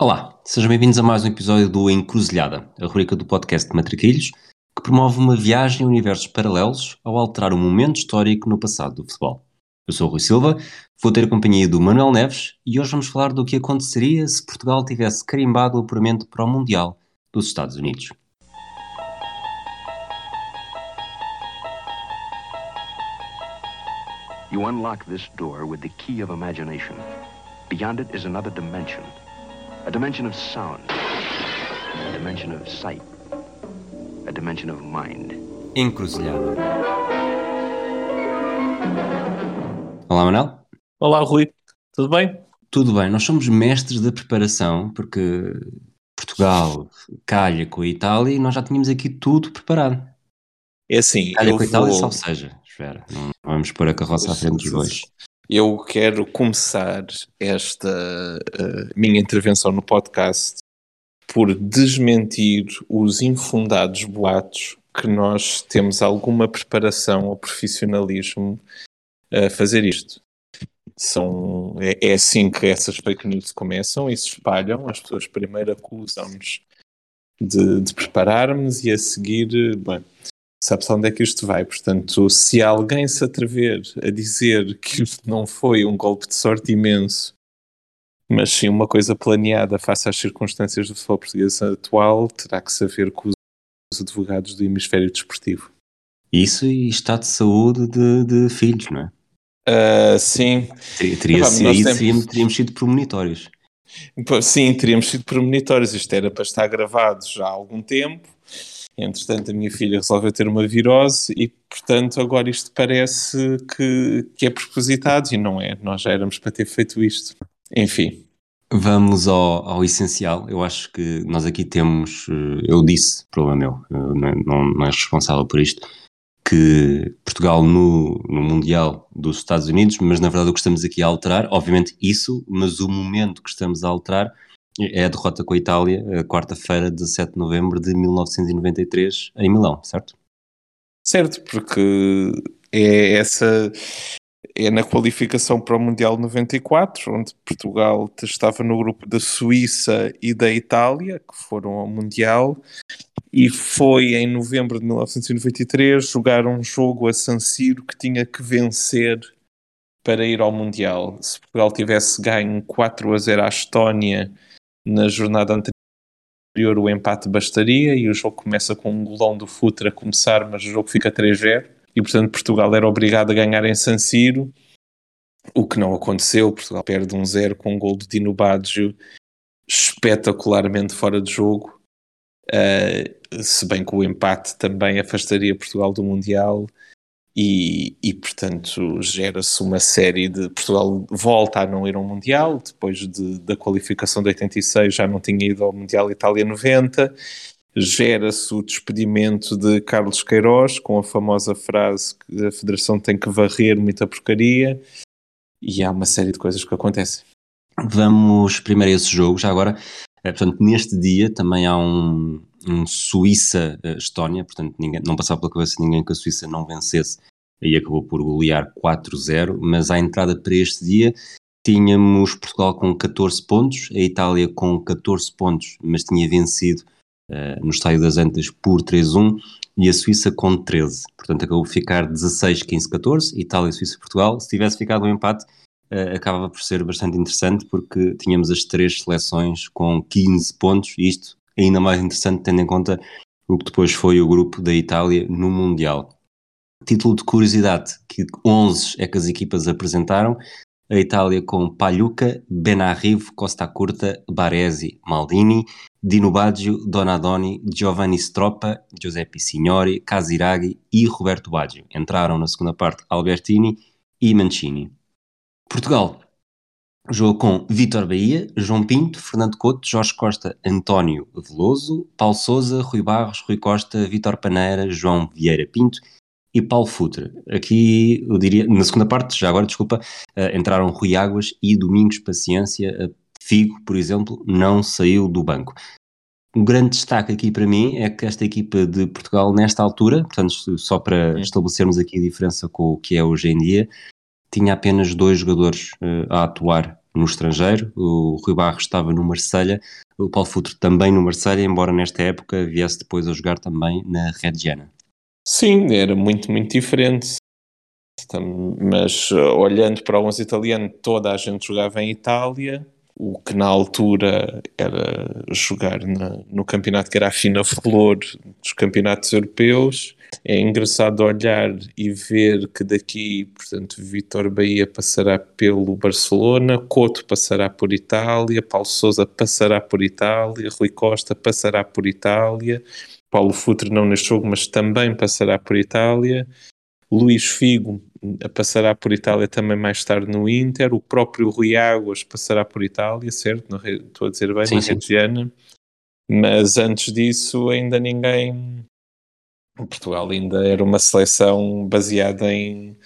Olá, sejam bem-vindos a mais um episódio do Encruzilhada, a rubrica do podcast de Matraquilhos, que promove uma viagem a universos paralelos ao alterar um momento histórico no passado do futebol. Eu sou o Rui Silva, vou ter a companhia do Manuel Neves e hoje vamos falar do que aconteceria se Portugal tivesse carimbado o apuramento para o Mundial dos Estados Unidos. You unlock this door with the key of imagination. Beyond it is another dimension. A dimension of sound. A dimension of sight. A dimension of mind. Encruzilhada. Olá, Manuel. Olá, Rui. Tudo bem? Tudo bem. Nós somos mestres da preparação porque Portugal calha com a Itália e nós já tínhamos aqui tudo preparado. É assim, calha com a Itália, vou... salve seja. Espera, não vamos pôr a carroça à frente dos dois. Eu quero começar esta uh, minha intervenção no podcast por desmentir os infundados boatos que nós temos alguma preparação ou profissionalismo a fazer isto. São, é, é assim que essas fake news começam e se espalham. As pessoas primeiro acusam-nos de, de prepararmos e a seguir, bem, sabe-se onde é que isto vai. Portanto, se alguém se atrever a dizer que isto não foi um golpe de sorte imenso, mas sim uma coisa planeada face às circunstâncias do futebol português atual, terá que saber com os advogados do hemisfério desportivo. Isso e estado de saúde de, de filhos, não é? Uh, sim. Teria, teria sido, temos... teríamos sido premonitórios. Sim, teríamos sido premonitórios. Isto era para estar gravado já há algum tempo Entretanto, a minha filha resolveu ter uma virose e, portanto, agora isto parece que, que é propositado e não é. Nós já éramos para ter feito isto. Enfim. Vamos ao, ao essencial. Eu acho que nós aqui temos, eh, eu disse, problema meu, eh, não, não és responsável por isto, que Portugal no, no Mundial dos Estados Unidos, mas na verdade o que estamos aqui a alterar, obviamente isso, mas o momento que estamos a alterar é a derrota com a Itália, quarta-feira, 17 de novembro de 1993, em Milão, certo? Certo, porque é essa é na qualificação para o Mundial 94, onde Portugal estava no grupo da Suíça e da Itália, que foram ao Mundial, e foi em novembro de 1993 jogar um jogo a San Siro que tinha que vencer para ir ao Mundial. Se Portugal tivesse ganho 4 a 0 à Estónia na jornada anterior o empate bastaria e o jogo começa com um golão do Futre a começar, mas o jogo fica 3-0 e portanto Portugal era obrigado a ganhar em San Siro, o que não aconteceu, Portugal perde um 0 com um gol do Dino Baggio espetacularmente fora de jogo, uh, se bem que o empate também afastaria Portugal do Mundial e, e portanto gera-se uma série de Portugal volta a não ir ao Mundial depois de, da qualificação de 86 já não tinha ido ao Mundial Itália 90 gera-se o despedimento de Carlos Queiroz com a famosa frase que a Federação tem que varrer muita porcaria. E há uma série de coisas que acontecem. Vamos primeiro a esse jogo já agora. É, portanto neste dia também há um, um Suíça-Estónia, portanto ninguém, não passava pela cabeça de ninguém que a Suíça não vencesse e acabou por golear 4-0, mas à entrada para este dia tínhamos Portugal com 14 pontos, a Itália com 14 pontos, mas tinha vencido uh, no Estádio das Antas por 3-1 e a Suíça com 13, portanto acabou por ficar 16, 15, 14, Itália, Suíça, Portugal, se tivesse ficado um empate uh, acabava por ser bastante interessante porque tínhamos as três seleções com 15 pontos, isto ainda mais interessante tendo em conta o que depois foi o grupo da Itália no Mundial. Título de curiosidade, que 11 é que as equipas apresentaram, a Itália com Pagliuca, Benarrivo, Costa Curta, Baresi, Maldini, Dino Baggio, Donadoni, Giovanni Stroppa, Giuseppe Signori, Casiraghi e Roberto Baggio. Entraram na segunda parte Albertini e Mancini. Portugal Jogo com Vitor Bahia, João Pinto, Fernando Couto, Jorge Costa, António Veloso, Paulo Souza, Rui Barros, Rui Costa, Vitor Paneira, João Vieira Pinto e Paulo Futre. Aqui, eu diria, na segunda parte, já agora, desculpa, uh, entraram Rui Águas e Domingos Paciência. Uh, Figo, por exemplo, não saiu do banco. Um grande destaque aqui para mim é que esta equipa de Portugal, nesta altura, portanto, só para estabelecermos aqui a diferença com o que é hoje em dia, tinha apenas dois jogadores uh, a atuar no estrangeiro, o Rui Barros estava no Marselha, o Paulo Futre também no Marselha, embora nesta época viesse depois a jogar também na Reggiana. Sim, era muito, muito diferente. Mas olhando para o 11 italiano, toda a gente jogava em Itália, o que na altura era jogar na, no campeonato que era a fina flor dos campeonatos europeus. É engraçado olhar e ver que daqui, portanto, Vitor Bahia passará pelo Barcelona, Couto passará por Itália, Paulo Sousa passará por Itália, Rui Costa passará por Itália, Paulo Futre não neste jogo, mas também passará por Itália, Luís Figo passará por Itália também mais tarde no Inter, o próprio Rui Águas passará por Itália, certo? Não, estou a dizer bem, sim, na Reggiana. Mas antes disso ainda ninguém... Portugal ainda era uma seleção baseada em,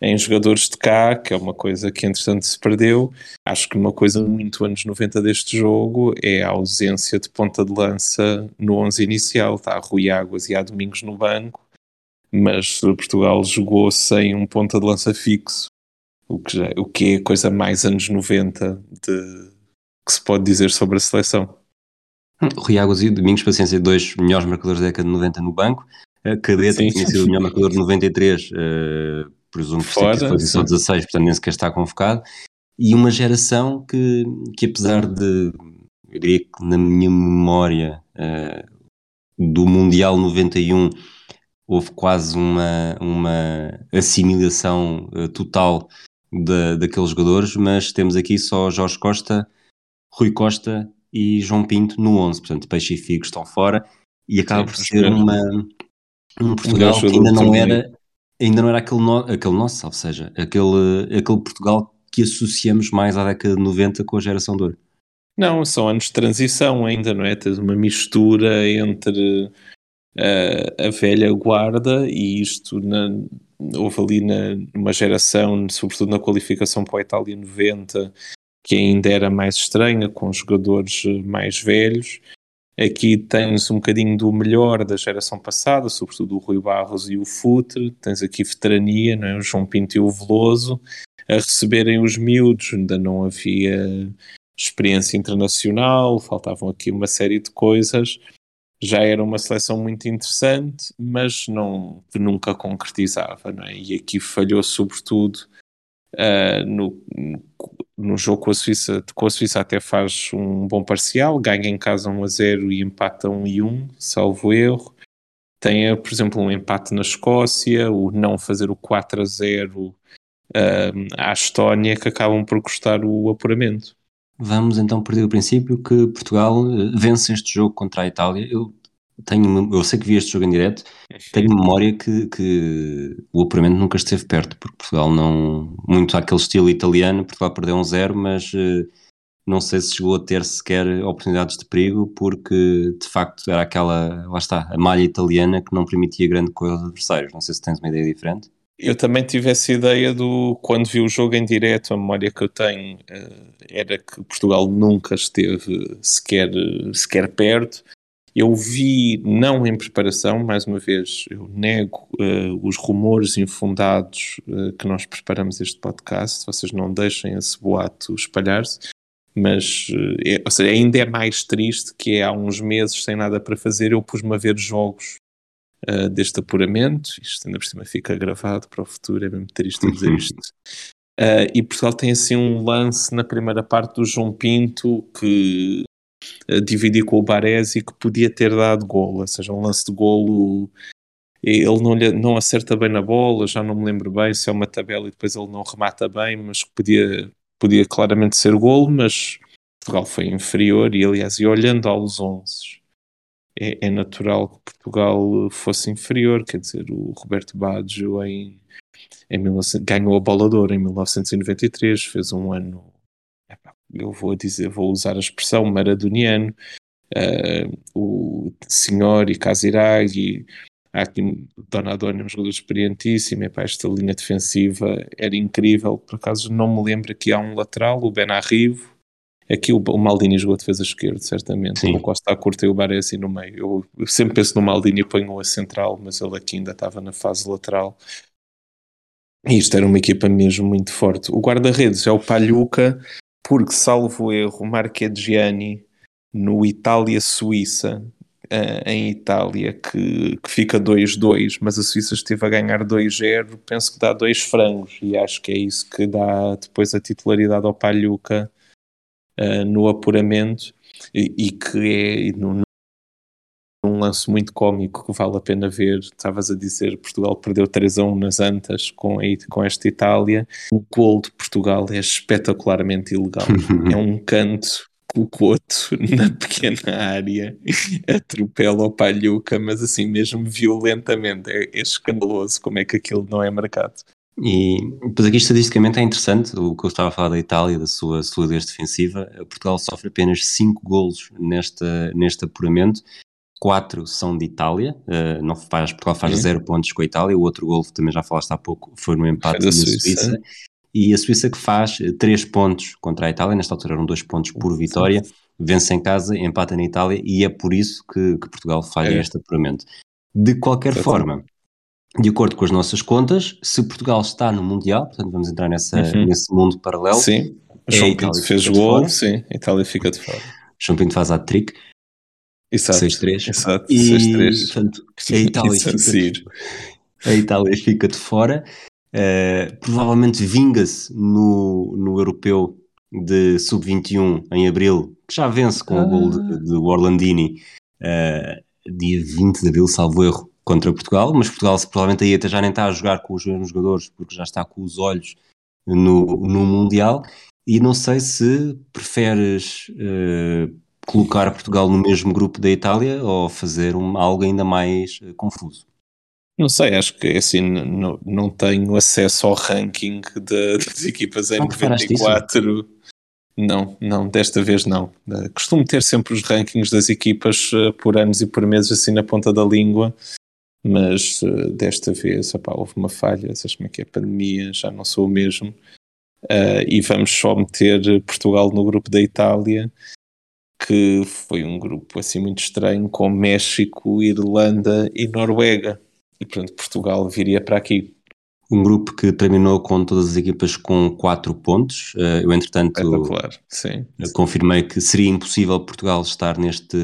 em jogadores de cá, que é uma coisa que entretanto se perdeu. Acho que uma coisa muito anos 90 deste jogo é a ausência de ponta de lança no 11 inicial. Está Rui Águas e há Domingos no banco mas Portugal jogou sem um ponta de lança fixo, o que, já, o que é coisa mais anos 90 de, que se pode dizer sobre a seleção. Rui Águas e Domingos Paciência, dois melhores marcadores da década de 90 no banco. A Cadeta tinha sido o melhor marcador de 93, uh, presumo que foi só 16, portanto nem sequer está convocado. E uma geração que, que apesar de, eu diria que na minha memória, uh, do Mundial 91 houve quase uma, uma assimilação uh, total de, daqueles jogadores, mas temos aqui só Jorge Costa, Rui Costa e João Pinto no 11, portanto Peixe e Figo estão fora e acaba Sim, por ser uma, um Portugal que ainda não era ainda não era aquele, no, aquele nosso, ou seja, aquele, aquele Portugal que associamos mais à década de 90 com a geração de ouro. Não, são anos de transição ainda, não é? Tens uma mistura entre a, a velha guarda e isto na, houve ali na, numa geração, sobretudo na qualificação para a Itália 90, que ainda era mais estranha, com jogadores mais velhos. Aqui tens um bocadinho do melhor da geração passada, sobretudo o Rui Barros e o Futre, tens aqui veterania, não é? o João Pinto e o Veloso, a receberem os miúdos, ainda não havia experiência internacional, faltavam aqui uma série de coisas, já era uma seleção muito interessante, mas não, nunca concretizava, não é? E aqui falhou sobretudo uh, no, no jogo com a Suíça, com a Suíça até faz um bom parcial, ganha em casa 1 a 0 e empata 1 e 1, salvo erro. Tem, por exemplo, um empate na Escócia, o não fazer o 4 a 0 uh, à Estónia, que acabam por custar o apuramento. Vamos então partir do princípio que Portugal eh, vence este jogo contra a Itália. Eu tenho, eu sei que vi este jogo em direto, tenho memória que, que o apuramento nunca esteve perto, porque Portugal não, muito àquele estilo italiano, Portugal perdeu um zero, mas eh, não sei se chegou a ter sequer oportunidades de perigo, porque de facto era aquela, lá está, a malha italiana que não permitia grande coisa aos adversários. Não sei se tens uma ideia diferente. Eu também tive essa ideia do quando vi o jogo em direto, a memória que eu tenho uh, era que Portugal nunca esteve sequer, sequer perto. Eu vi, não em preparação, mais uma vez, eu nego uh, os rumores infundados uh, que nós preparamos este podcast, vocês não deixem esse boato espalhar-se, mas é, ou seja, ainda é mais triste que há uns meses, sem nada para fazer, eu pus-me a ver jogos uh, deste apuramento. Isto ainda por cima fica gravado para o futuro, é mesmo triste dizer isto. Uh, e Portugal tem assim um lance na primeira parte do João Pinto que uh, dividiu com o Baresi que podia ter dado golo, ou seja, um lance de golo. Ele não, lhe, não acerta bem na bola, já não me lembro bem se é uma tabela e depois ele não remata bem, mas podia, podia claramente ser golo, mas Portugal foi inferior e aliás, e olhando aos 11 é, é, natural que Portugal fosse inferior, quer dizer, o Roberto Baggio em, em 19, ganhou a bola de ouro em 1993, fez um ano, eu vou dizer, vou usar a expressão maradoniano, uh, o Senhor e Casiraghi, há aqui Donadoni, um jogador experientíssimo, epá, esta linha defensiva era incrível, por acaso não me lembro que há um lateral, o Ben Arrivo, Aqui o, o Maldini jogou a defesa esquerda, certamente. Sim. O Costa curta e o Baresi no meio. Eu, eu, sempre penso no Maldini e ponho a central, mas ele aqui ainda estava na fase lateral. E isto era uma equipa mesmo muito forte. O guarda-redes é o Palhuca, porque, salvo erro, Marchegiani no Itália-Suíça, uh, em Itália, que, que fica 2-2, mas a Suíça esteve a ganhar 2-0, penso que dá dois frangos, e acho que é isso que dá depois a titularidade ao Palhuca uh, no apuramento, e, e que é no, um lance muito cómico que vale a pena ver. Estavas a dizer Portugal perdeu 3 a 1 nas Antas com, a, com esta Itália. O gol de Portugal é espetacularmente ilegal. é um canto o Couto na pequena área atropela o Palhuca, mas assim mesmo violentamente. É, é escandaloso como é que aquilo não é marcado. E depois aqui estatisticamente é interessante o que eu estava a falar da Itália, da sua solidez defensiva. Portugal sofre apenas 5 golos nesta, neste apuramento, 4 são de Itália, uh, não faz, Portugal faz 0 pontos com a Itália, o outro gol também já falaste há pouco foi no empate na Suíça. Suíça. E a Suíça que faz 3 pontos contra a Itália, nesta altura eram 2 pontos por vitória, vence em casa, empata na Itália. E é por isso que, que Portugal falha é. este apuramento. De qualquer forma, de acordo com as nossas contas, se Portugal está no Mundial, portanto vamos entrar nessa, uhum. nesse mundo paralelo. Sim, o João Pinto fez gol, sim, a Itália fica de fora. João Pinto faz a trick. Exato. 6-3. Exato, e, 6-3. Portanto, a Itália, fica, a Itália fica de fora. Uh, provavelmente vinga-se no, no europeu de sub-21 em abril, que já vence com ah. o gol de, de Orlandini, uh, dia 20 de abril, salvo erro, contra Portugal. Mas Portugal, provavelmente, aí até já nem está a jogar com os mesmos jogadores, porque já está com os olhos no, no Mundial. E não sei se preferes uh, colocar Portugal no mesmo grupo da Itália ou fazer um, algo ainda mais confuso. Não sei, acho que assim não, não tenho acesso ao ranking de, das equipas M24. Não, não, desta vez não. Uh, costumo ter sempre os rankings das equipas uh, por anos e por meses assim na ponta da língua, mas uh, desta vez houve uma falha, sabes como é que é pandemia, já não sou o mesmo. e vamos só meter Portugal no grupo da Itália, que foi um grupo assim muito estranho, com México, Irlanda e Noruega e portanto Portugal viria para aqui. Um grupo que terminou com todas as equipas com 4 pontos. Eh, eu, entretanto, sim. confirmei que seria impossível Portugal estar neste,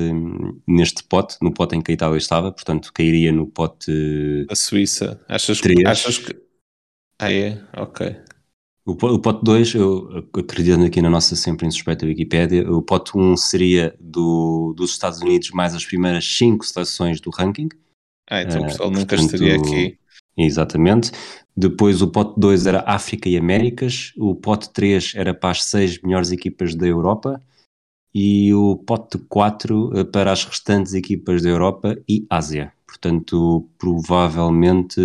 neste pote, no pote em que a Itália estava, portanto, cairia no pote. A Suíça. Achas, que, achas que. Ah, é? Ok. O, o pote 2, eu acreditando aqui na nossa sempre insuspeita Wikipédia, o pote 1 um seria do, dos Estados Unidos mais as primeiras 5 seleções do ranking. Ah, então uh, Portugal nunca portanto, estaria aqui. Exatamente. Depois o pote 2 era África e Américas, o pote 3 era para as 6 melhores equipas da Europa e o pote 4 eh, para as restantes equipas da Europa e Ásia. Portanto, provavelmente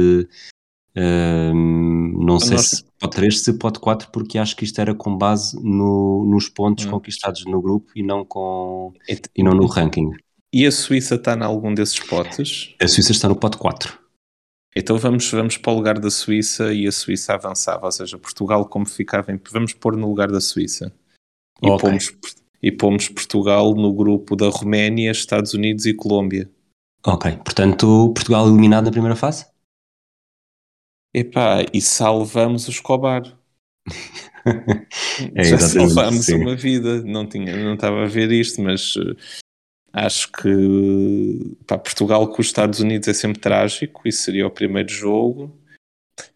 uh, não sei se pote 3, se pote 4, porque acho que isto era com base no, nos pontos hum. conquistados no grupo e não, com, e não no ranking. E a Suíça está em algum desses potes? A Suíça está no pote 4. Então vamos, vamos para o lugar da Suíça e a Suíça avançava, ou seja, Portugal como ficava em... Vamos pôr no lugar da Suíça. E, okay. pomos, e pomos Portugal no grupo da Roménia, Estados Unidos e Colômbia. Ok, portanto Portugal eliminado na primeira fase? Epá, e salvamos o Escobar. é, Já salvámos uma vida, não, tinha, não estava a ver isto, mas Acho que para Portugal com os Estados Unidos é sempre trágico, isso seria o primeiro jogo.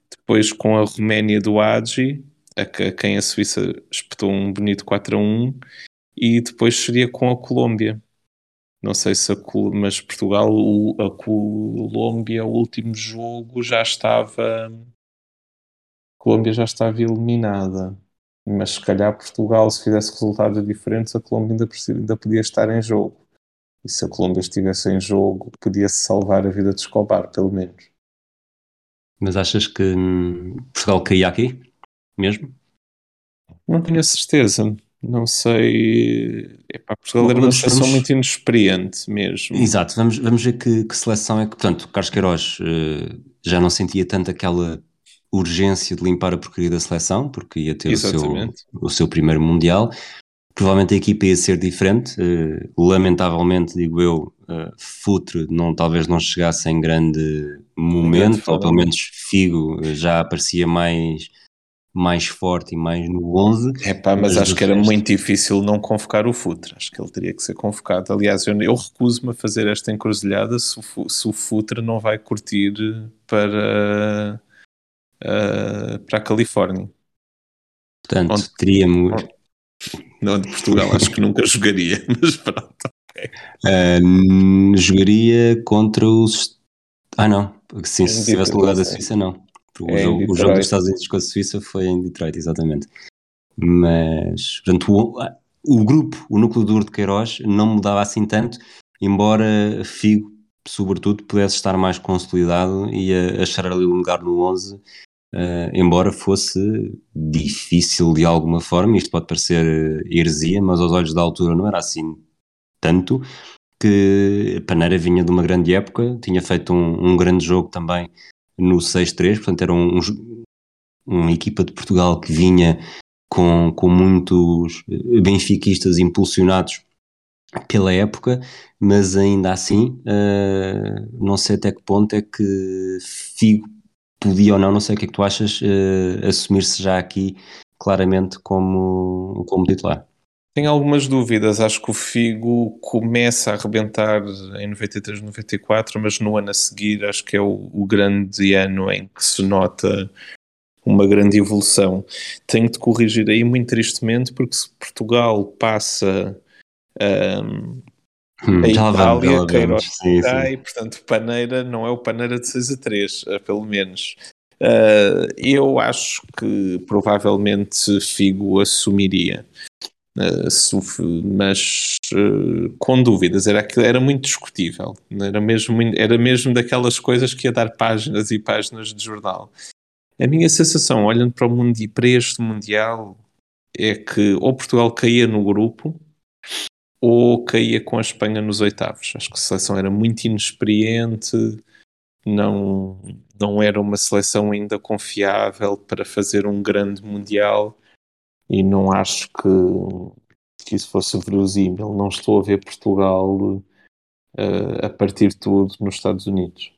Depois com a Roménia do Agi, a, quem a Suíça espetou um bonito 4 a 1, e depois seria com a Colômbia. Não sei se a mas Portugal, a Colômbia, o último jogo já estava. A Colômbia já estava eliminada. Mas se calhar Portugal, se fizesse resultados diferentes, a Colômbia ainda, ainda podia estar em jogo. E se a Colômbia estivesse em jogo, podia-se salvar a vida de Escobar, pelo menos. Mas achas que hum, Portugal caía aqui? Mesmo? Não tenho a certeza. Não sei. Epá, Portugal era uma seleção vamos... muito inexperiente mesmo. Exato, vamos, vamos ver que, que seleção é que. Portanto, Carlos Queiroz uh, já não sentia tanto aquela urgência de limpar a porcaria da seleção, porque ia ter o seu, o seu primeiro Mundial provavelmente a equipa ia ser diferente. Uh, lamentavelmente, digo eu, uh, Futre não, talvez não chegasse em grande momento, grande ou pelo menos Figo já aparecia mais, mais forte e mais no 11. É pá, mas, mas acho que era resto... muito difícil não convocar o Futre. Acho que ele teria que ser convocado. Aliás, eu, eu recuso-me a fazer esta encruzilhada se o, se o Futre não vai curtir para, uh, para a Califórnia. Portanto, teríamos. Não, de Portugal acho que nunca jogaria, mas pronto. Okay. Uh, jogaria contra os. Ah, não. Sim, se estivesse no lugar da Suíça, não. É o, jogo, o, jogo, dos Estados Unidos com a Suíça foi em Detroit, exatamente. Mas, portanto, o, o grupo, o núcleo duro de Queiroz, não mudava assim tanto, embora Figo, sobretudo, pudesse estar mais consolidado e a, achar ali um lugar no 11, uh, eh, embora fosse difícil de alguma forma. Isto pode parecer heresia, mas aos olhos da altura não era assim tanto. Que Paneira vinha de uma grande época, tinha feito um, um grande jogo também no 6-3, portanto era um, um, uma equipa de Portugal que vinha com, com muitos benfiquistas impulsionados pela época, mas ainda assim uh, não sei até que ponto é que Figo podia ou não, não sei o que é que tu achas, uh, assumir-se já aqui claramente como, como titular. Tenho algumas dúvidas. Acho que o Figo começa a arrebentar em 93, 94, mas no ano a seguir acho que é o, o grande ano em que se nota uma grande evolução. Tenho de corrigir aí muito tristemente, porque se Portugal passa um, hum, a Itália, Queiroz cai, portanto Paneira não é o Paneira de 6 a 3, eh, pelo menos. Uh, eu acho que provavelmente Figo assumiria. Uh, mas uh, com dúvidas, era, era muito discutível, era mesmo, era mesmo daquelas coisas que ia dar páginas e páginas de jornal. A minha sensação, olhando para o mundo e para este Mundial, é que ou Portugal caía no grupo ou caía com a Espanha nos oitavos. Acho que a seleção era muito inexperiente, não, não era uma seleção ainda confiável para fazer um grande Mundial e não acho que, que isso fosse verosímil. Não estou a ver Portugal uh, a partir de tudo nos Estados Unidos.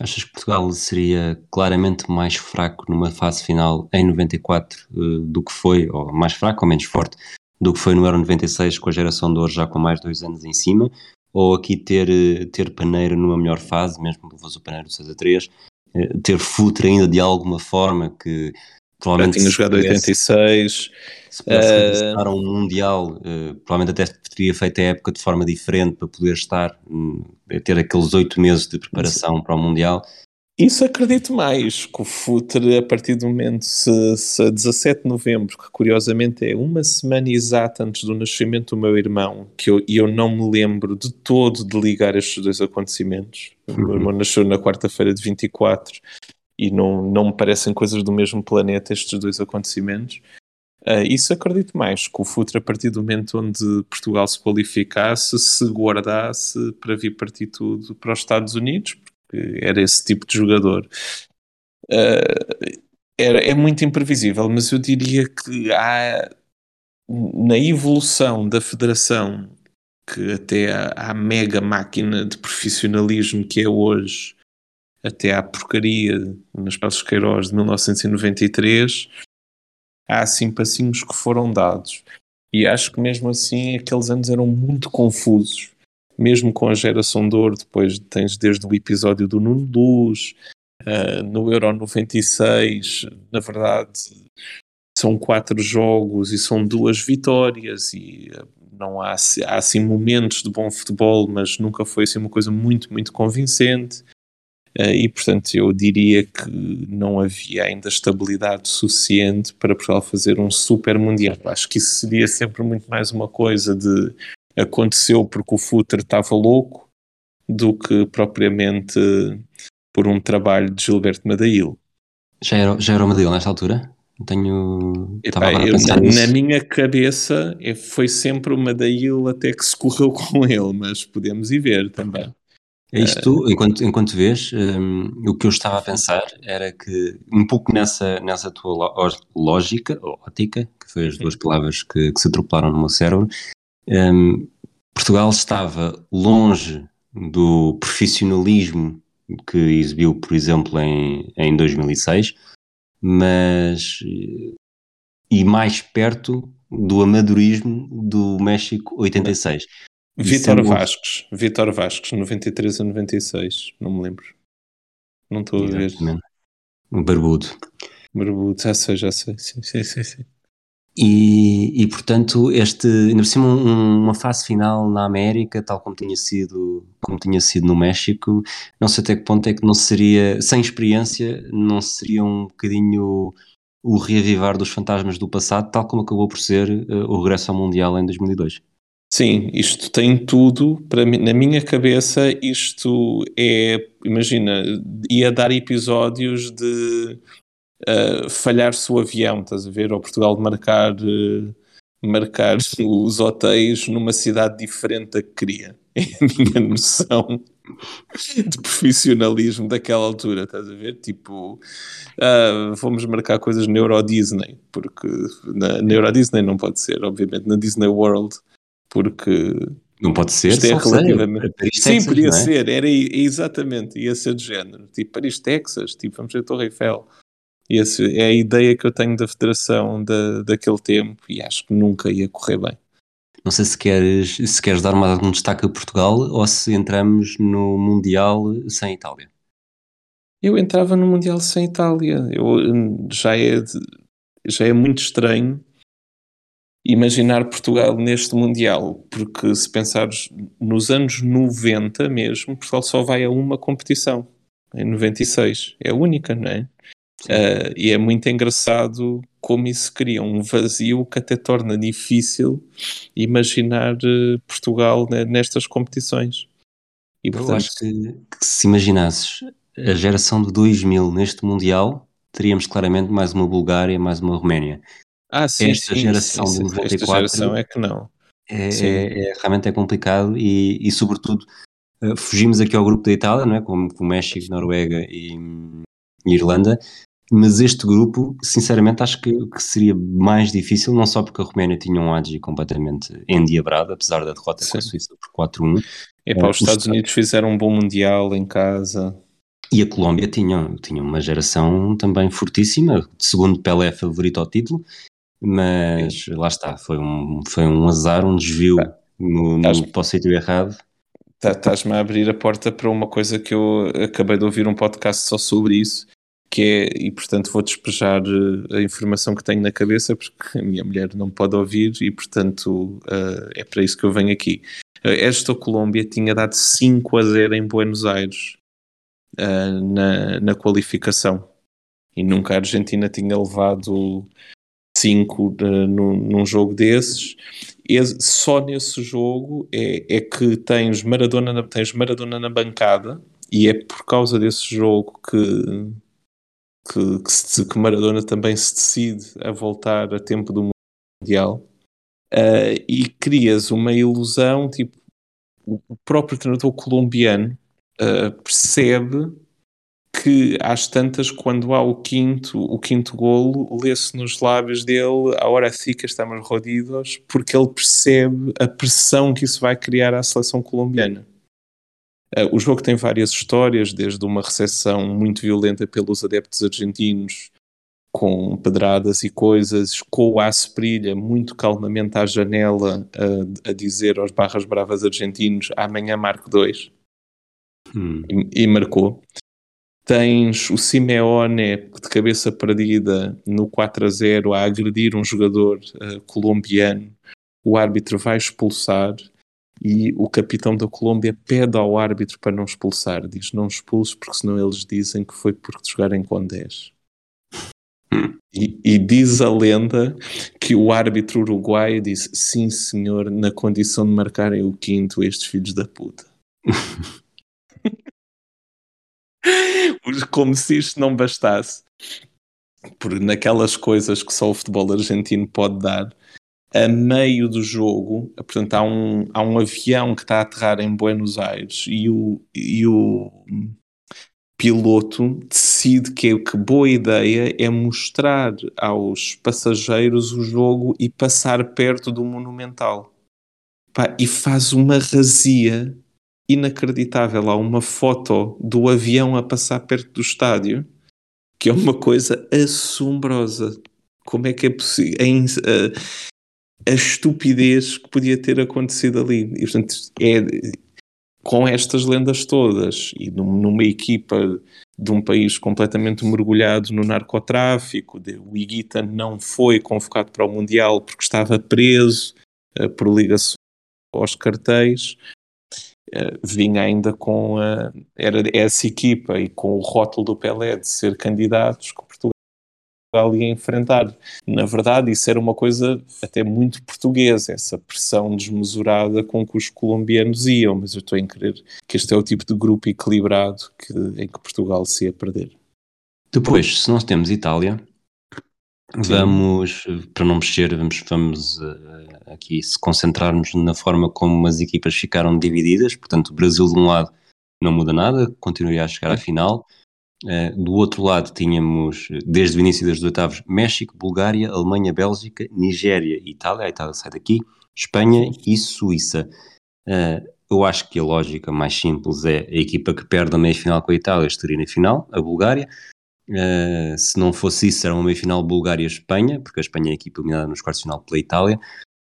Achas que Portugal seria claramente mais fraco numa fase final em 94 uh, eh, do que foi, ou mais fraco ou menos forte, do que foi no Euro 96 com a geração de hoje já com mais dois anos em cima? Ou aqui ter, eh, ter Paneiro numa melhor fase, mesmo que fosse o Paneiro 6 a 3, ter Futre ainda de alguma forma que Provavelmente Já tinha jogado 86. Se pudesse uh, um Mundial, uh, provavelmente até teria feito a época de forma diferente para poder estar, um, ter aqueles oito meses de preparação para o Mundial. Isso acredito mais, que o Futre, a partir do momento, se, se 17 de novembro, que curiosamente é uma semana exata antes do nascimento do meu irmão, que eu, eu não me lembro de todo de ligar estes dois acontecimentos. Uhum. O meu irmão nasceu na quarta-feira de 24 e não, não me parecem coisas do mesmo planeta estes dois acontecimentos. Uh, isso acredito mais, que o Futre, a partir do momento onde Portugal se qualificasse, se guardasse para vir partir tudo para os Estados Unidos, porque era esse tipo de jogador. Uh, era, é muito imprevisível, mas eu diria que há na evolução da federação, que até a mega máquina de profissionalismo que é hoje, até à porcaria nas Passos Queiroz de 1993, há assim passinhos que foram dados. E acho que mesmo assim aqueles anos eram muito confusos. Mesmo com a geração de ouro, depois tens desde o episódio do Nuno Luz, uh, no Euro 96, na verdade são quatro jogos e são duas vitórias e uh, não há, há assim momentos de bom futebol, mas nunca foi assim uma coisa muito, muito convincente. Uh, e, portanto, eu diria que não havia ainda estabilidade suficiente para Portugal fazer um super mundial. Acho que isso seria sempre muito mais uma coisa de aconteceu porque o Futre estava louco do que propriamente por um trabalho de Gilberto Madail. Já era, já era o Madail nesta altura? Tenho. Epá, eu, na, na, minha cabeça é, foi sempre o Madail até que se correu com ele, mas podemos ir ver também. É isto, enquanto, enquanto vês, um, o que eu estava a pensar era que, um pouco nessa, nessa tua lógica, ótica, que foi as duas palavras que, que se atropelaram no meu cérebro, um, Portugal estava longe do profissionalismo que exibiu, por exemplo, em, em 2006, mas e mais perto do amadorismo do México 86. Vitor Vasques, Vitor Vasques, 93 a 96, não me lembro. Não estou a ver. Um barbudo. Barbudo, já sei, já sei, sim, sim, sim. sim. E, e, portanto, este, ainda por cima, um, uma fase final na América, tal como tinha, sido, como tinha sido no México, não sei até que ponto é que não seria, sem experiência, não seria um bocadinho o reavivar dos fantasmas do passado, tal como acabou por ser uh, o regresso ao Mundial em 2002. Sim, isto tem tudo, para mim, na minha cabeça, isto é, imagina, ia dar episódios de uh, falhar-se o avião, estás a ver? Ou Portugal marcar, uh, marcar os hotéis numa cidade diferente da que queria. É a minha noção de profissionalismo daquela altura, estás a ver? Tipo, uh, vamos marcar coisas na Euro Disney, porque na, na Euro Disney não pode ser, obviamente, na Disney World, porque não pode ser, isto é relativamente. Sim, Texas, podia é? ser, era exatamente, ia ser de género, tipo Paris, Texas, tipo, vamos ver a Torre Eiffel. Essa é a ideia que eu tenho da federação da, daquele tempo e acho que nunca ia correr bem. Não sei se queres, se queres dar mais algum destaque a Portugal ou se entramos no Mundial sem Itália. Eu entrava no Mundial sem Itália. Eu, já, é, já é muito estranho imaginar Portugal neste Mundial, porque se pensares nos anos 90 mesmo, Portugal só vai a uma competição, em 96. É a única, não é? Uh, e é muito engraçado como isso cria um vazio que até torna difícil imaginar uh, Portugal né, nestas competições. E, portanto, Eu acho que, que, se imaginasses a geração de 2000 neste Mundial, teríamos claramente mais uma Bulgária, mais uma Roménia. Ah, sim, esta sim, geração sim, de 94 esta geração é que não. É, é, é realmente é complicado e, e sobretudo uh, fugimos aqui ao grupo da Itália, não é? como, como México, Noruega e, e Irlanda, mas este grupo, sinceramente, acho que, que, seria mais difícil, não só porque a Roménia tinha um Agi completamente endiabrado, apesar da derrota Sim. com a Suíça por 4-1. É para os Estados Unidos fizeram um bom Mundial em casa. E a Colômbia tinha, tinha uma geração também fortíssima, segundo Pelé favorito ao título, mas Sim. lá está, foi um, foi um azar, um desvio tá. no, no, para o sítio errado. Tá, estás-me a abrir a porta para uma coisa que eu acabei de ouvir um podcast só sobre isso, que é, e portanto vou despejar eh, a informação que tenho na cabeça, porque a minha mulher não pode ouvir e portanto uh, é para isso que eu venho aqui. Uh, esta Colômbia tinha dado 5 a 0 em Buenos Aires uh, na, na qualificação e nunca a Argentina tinha levado 5 num, num jogo desses. Só nesse jogo é, é que tens Maradona, tens Maradona na bancada e é por causa desse jogo que que, que, se, que Maradona também se decide a voltar a tempo do Mundial uh, e crias uma ilusão, tipo, o próprio treinador colombiano uh, percebe que às tantas, quando há o quinto, o quinto golo, lê-se nos lábios dele, a hora que estamos rodidos, porque ele percebe a pressão que isso vai criar à seleção colombiana. Uh, o jogo tem várias histórias, desde uma recepção muito violenta pelos adeptos argentinos, com pedradas e coisas, com o Asprilha muito calmamente à janela a, a dizer aos barras bravas argentinos amanhã marco dois hum. e, e, marcou. Tens o Simeone de cabeça perdida no 4 a 0 a agredir um jogador uh, colombiano. O árbitro vai expulsar e o capitão da Colômbia pede ao árbitro para não expulsar. Diz: Não expulse, porque senão eles dizem que foi porque jogarem com 10. E, e, diz a lenda que o árbitro uruguaio disse: Sim, senhor, na condição de marcarem o quinto, estes filhos da puta. Como se isto não bastasse. Por naquelas coisas que só o futebol argentino pode dar, a meio do jogo, portanto, há um, há um avião que está a aterrar em Buenos Aires e o, e o piloto decide que, que boa ideia é mostrar aos passageiros o jogo e passar perto do Monumental. Pá, e faz uma razia inacreditável. Há uma foto do avião a passar perto do estádio que é uma coisa assombrosa. Como é que é possível? A, estupidez que podia ter acontecido ali. E, portanto, é, com estas lendas todas e numa equipa de um país completamente mergulhado no narcotráfico, o Iguita não foi convocado para o Mundial porque estava preso uh, por ligações aos cartéis, uh, vinha ainda com a, era essa equipa e com o rótulo do Pelé de ser candidatos ia enfrentar. Na verdade, isso era uma coisa até muito portuguesa, essa pressão desmesurada com que os colombianos iam, mas eu estou a crer que este é o tipo de grupo equilibrado que, em que Portugal se ia perder. Depois, se nós temos Itália, Sim. vamos, para não mexer, vamos, vamos uh, aqui se concentrarmos na forma como as equipas ficaram divididas, portanto o Brasil de um lado não muda nada, continuaria a chegar à final, do outro lado tínhamos, desde o início das oitavas, México, Bulgária, Alemanha, Bélgica, Nigéria, Itália, a Itália sai daqui, Espanha e Suíça. Uh, eu acho que a lógica mais simples é a equipa que perde a meia-final com a Itália estaria na final, a Bulgária. Uh, se não fosse isso, era uma meia-final Bulgária-Espanha, porque a Espanha é a equipa eliminada nos quartos de final pela Itália.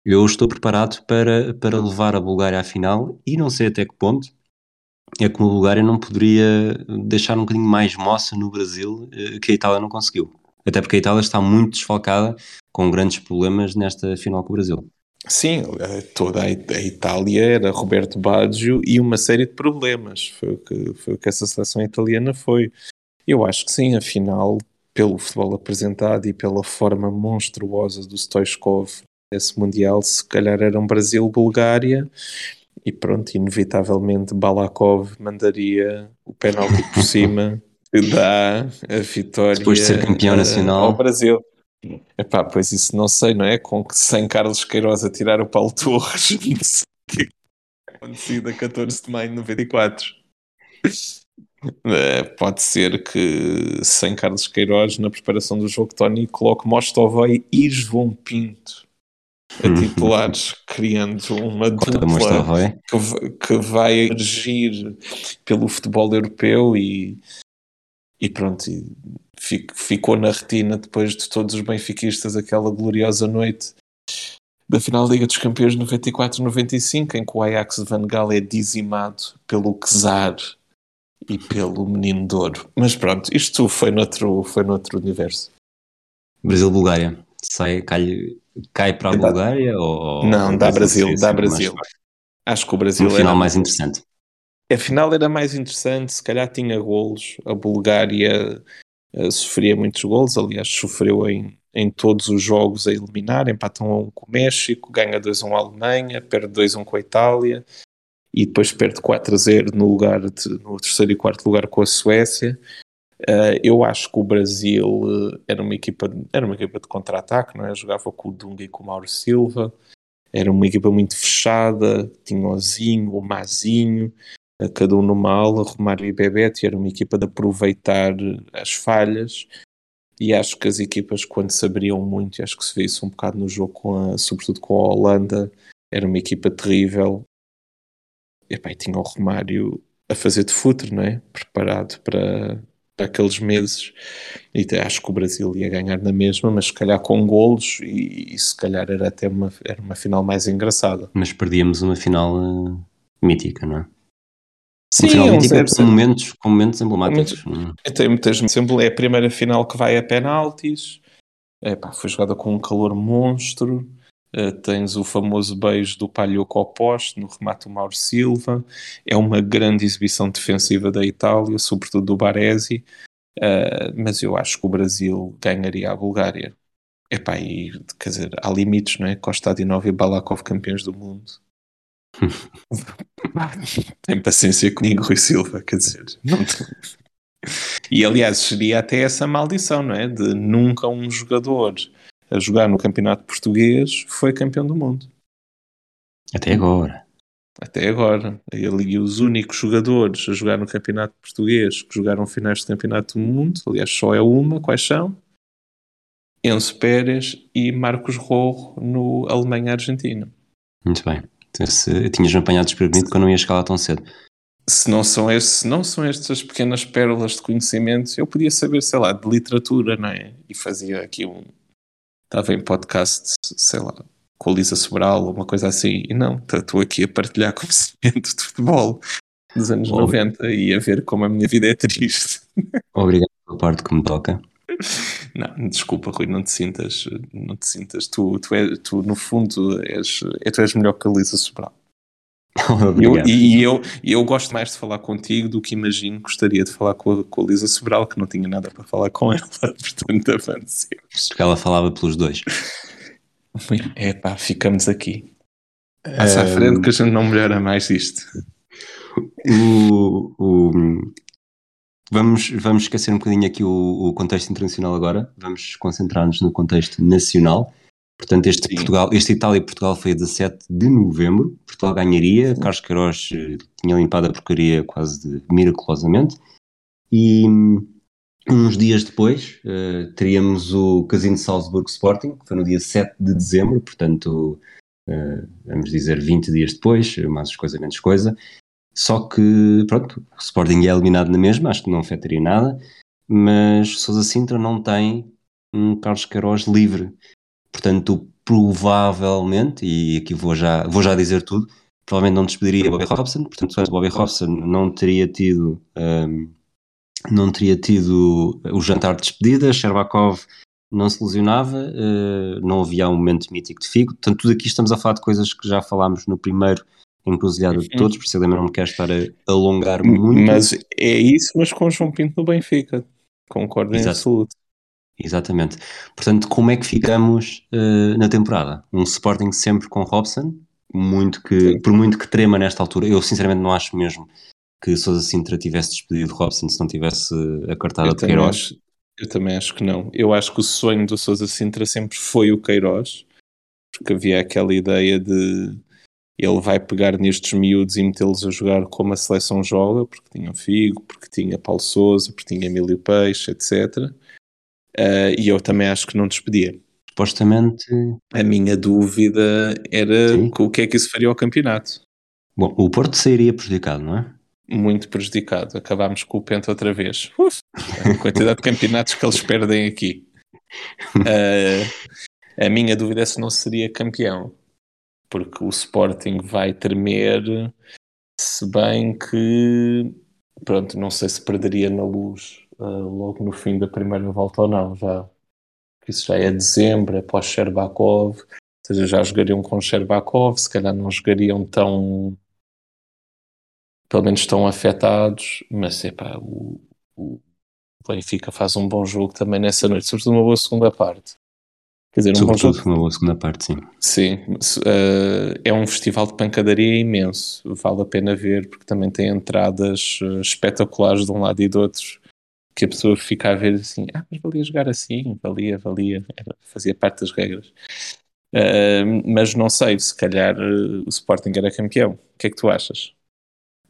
Eu estou preparado para, para levar a Bulgária à final e não sei até que ponto, é como a Bulgária não poderia deixar um bocadinho mais moça no Brasil eh, que a Itália não conseguiu. Até porque a Itália está muito desfalcada, com grandes problemas nesta final com o Brasil. Sim, eh, toda a Itália era Roberto Baggio e uma série de problemas. Foi o que, foi o que essa seleção italiana foi. Eu acho que sim, afinal, pelo futebol apresentado e pela forma monstruosa do Stoichkov esse Mundial, se calhar era um Brasil-Bulgária e pronto, inevitavelmente Balakov mandaria o penalti por cima que dá a vitória depois de ser campeão nacional ao Brasil. Epá, pois isso não sei, não é? Com que sem Carlos Queiroz a tirar o Paulo Torres, não sei o que acontecido a 14 de maio de 94. É, pode ser que sem Carlos Queiroz na preparação do jogo Tony coloque Mostovoi e João Pinto a uhum. titulares, criando uma dupla que, que vai emergir pelo futebol europeu e, e pronto, e ficou na retina depois de todos os benfiquistas aquela gloriosa noite da final Liga dos Campeões 94-95, em que o Ajax de Van Gaal é dizimado pelo Czar e pelo Menino de Ouro. Mas pronto, isto foi noutro, foi noutro universo. Brasil-Bulgária. Sai, cai, cai para a Bulgária? Ou, não, dá Brasil, dá Brasil. Acho que o Brasil. No final mais interessante. A final era mais interessante, se calhar tinha golos. A Bulgária uh, sofria muitos golos, aliás, sofreu em, em todos os jogos a eliminar. Empatam a um com o México, ganha 2-1 a Alemanha, perde 2-1 com a Itália e depois perde 4-0 no, lugar de, no terceiro e quarto lugar com a Suécia. Uh, eu acho que o Brasil uh, era uma equipa, era uma equipa de contra-ataque, não é? Jogava com o Dunga e com o Mauro Silva, era uma equipa muito fechada, tinha o Zinho, o Mazinho, uh, cada um numa ala, Romário e Bebeto, e era uma equipa de aproveitar as falhas. E acho que as equipas, quando se abriam muito, e acho que se vê isso um bocado no jogo, com a, sobretudo com a Holanda, era uma equipa terrível. E, epá, e tinha o Romário a fazer de futre, não é? Preparado para, aqueles meses e acho que o Brasil ia ganhar na mesma, mas se calhar com golos e, e se calhar era até uma, era uma final mais engraçada. Mas perdíamos uma final uh, mítica, não é? Sim, final é mítica com momentos, com momentos emblemáticos. É? Tem muitas é a primeira final que vai a penaltis, foi jogada com um calor monstro. Uh, tens o famoso beijo do Palhoco ao poste no remate do Mauro Silva. É uma grande exibição defensiva da Itália, sobretudo do Baresi. Uh, mas eu acho que o Brasil ganharia a Bulgária. Epá, e, quer dizer, há limites, não é? Costa Adinov e Balakov campeões do mundo. Tem paciência comigo, Rui Silva, quer dizer. Não... e aliás, seria até essa maldição, não é? De nunca um jogador a jogar no campeonato português foi campeão do mundo. Até agora. Até agora. Ele e os únicos jogadores a jogar no campeonato português que jogaram finais de campeonato do mundo, aliás, só é uma, quais são? Enzo Pérez e Marcos Rojo no Alemanha-Argentina. Muito bem. Então, tinhas-me apanhado desprevenido que eu não ia escalar tão cedo. se não são estes, se não são estas pequenas pérolas de conhecimentos, eu podia saber, sei lá, de literatura, não é? E fazia aqui um. Estava em podcast, sei lá, com a Lisa Sobral ou uma coisa assim. E não, estou aqui a partilhar conhecimento de futebol dos anos oh. 90 e a ver como a minha vida é triste. Obrigado pela parte que me toca. Não, desculpa, Rui, não te sintas, não te sintas. Tu, tu, é, tu no fundo, és, é, tu és melhor que a Lisa Sobral. eu, e eu, eu gosto mais de falar contigo do que imagino gostaria de falar com a, com a Lisa Sobral, que não tinha nada para falar com ela, portanto avancemos. Porque ela falava pelos dois. É pá, ficamos aqui. Passa um... à frente que a gente não melhora mais isto. O, o, vamos, vamos esquecer um bocadinho aqui o, o contexto internacional agora, vamos concentrar-nos no contexto nacional. Portanto, este, Portugal, este Itália e Portugal foi a 17 de novembro. Portugal ganharia, Sim. Carlos Queiroz eh, tinha limpado a porcaria quase de, miraculosamente. E uns dias depois uh, teríamos o Casino Salzburgo Sporting, que foi no dia 7 de dezembro, portanto, uh, vamos dizer 20 dias depois, mais coisa menos coisa. Só que, pronto, o Sporting é eliminado na mesma, acho que não afetaria nada, mas Sousa Sintra não tem um Carlos Queiroz livre. Portanto, provavelmente, e aqui vou já, vou já dizer tudo, provavelmente não despediria Bobby Robson, portanto, Bobby Robson não teria tido um, não teria tido o jantar de despedida, Sherbakov não se lesionava, uh, não havia um momento mítico de Figo, portanto, tudo aqui estamos a falar de coisas que já falámos no primeiro encruzilhada de todos, por isso eu não me quero estar a alongar muito. Mas é isso, mas com o João Pinto no Benfica, concordo Exato. em absoluto. Exatamente. Portanto, como é que ficamos uh, na temporada? Um Sporting sempre com Robson, muito que, por muito que trema nesta altura, eu sinceramente não acho mesmo que Sousa Sintra tivesse despedido Robson se não tivesse a cartada eu de Queiroz. Acho, eu também acho que não. Eu acho que o sonho do Sousa Sintra sempre foi o Queiroz, porque havia aquela ideia de ele vai pegar nestes miúdos e metê-los a jogar como a seleção joga, porque tinha Figo, porque tinha Paulo Souza, porque tinha Emílio Peixe, etc. Uh, e eu também acho que não despedia. Supostamente. A minha dúvida era Sim. o que é que isso faria ao campeonato. Bom, o Porto sairia prejudicado, não é? Muito prejudicado. Acabámos com o Penta outra vez. Uf, a quantidade de campeonatos que eles perdem aqui. Uh, a minha dúvida é se não seria campeão porque o Sporting vai tremer, se bem que, pronto, não sei se perderia na luz uh, logo no fim da primeira volta ou não, já. Isso já é dezembro, é pós-Sherbakov, ou seja, já jogariam com Sherbakov, se calhar não jogariam tão, pelo menos tão afetados, mas epá, o, o Benfica faz um bom jogo também nessa noite, sobretudo uma boa segunda parte. Quer dizer, um Sobretudo conjunto... uma boa segunda parte, sim. Sim, uh, é um festival de pancadaria imenso, vale a pena ver, porque também tem entradas uh, espetaculares de um lado e do outro, que a pessoa fica a ver assim, ah, mas valia jogar assim, valia, valia, Era, fazia parte das regras. Uh, mas não sei, se calhar o Sporting era campeão. O que é que tu achas?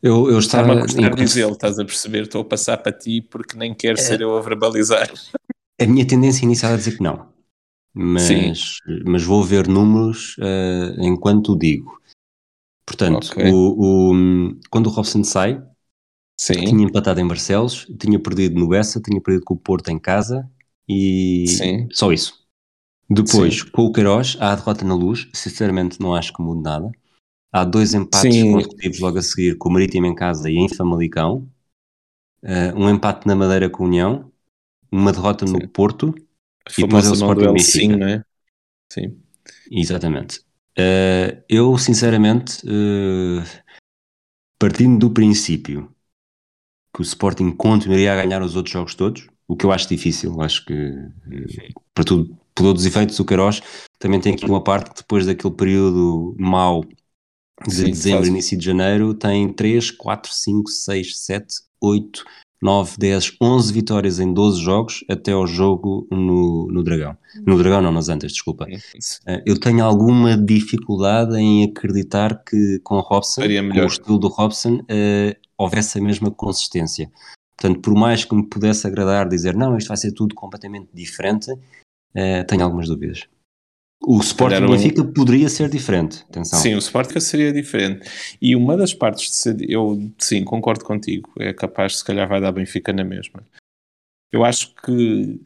Eu, eu estava a gostar de dizer, estás a perceber? Estou a passar para ti porque nem quero é... ser eu a verbalizar. A minha tendência inicial é dizer que não mas, mas vou ver números uh, enquanto digo. Portanto, okay. o, o, quando o Robson sai, Sim. tinha empatado em Barcelos, tinha perdido no Bessa, tinha perdido com o Porto em casa e Sim. só isso. Depois, Sim. com o Queiroz, há a derrota na luz, sinceramente não acho que mude nada. Há dois empates Sim. consecutivos logo a seguir com o Marítimo em casa e em Famalicão. Uh, um empate na Madeira com a União, uma derrota no Porto e depois é o Sporting Sim, não é? Sim. Exatamente. Uh, eu, sinceramente, uh, partindo do princípio que o Sporting continuaria a ganhar os outros jogos todos, o que eu acho difícil, acho que para tudo, por todos os efeitos, o Queiroz também tem aqui uma parte que depois daquele período mau de dezembro, início de janeiro, tem 3, 4, 5, 6, 7, 8, 9, 10, 11 vitórias em 12 jogos até ao jogo no, no Dragão. No Dragão não, nas Antas, desculpa. Uh, eu tenho alguma dificuldade em acreditar que com o Robson, com o estilo do Robson, uh, houvesse a mesma consistência. Portanto, por mais que me pudesse agradar dizer não, isto vai ser tudo completamente diferente, uh, tenho algumas dúvidas. O Sporting um... Benfica poderia ser diferente, atenção. Sim, o Sporting seria diferente. E uma das partes de ser, eu sim, concordo contigo, é capaz, se calhar vai dar Benfica na mesma. Eu acho que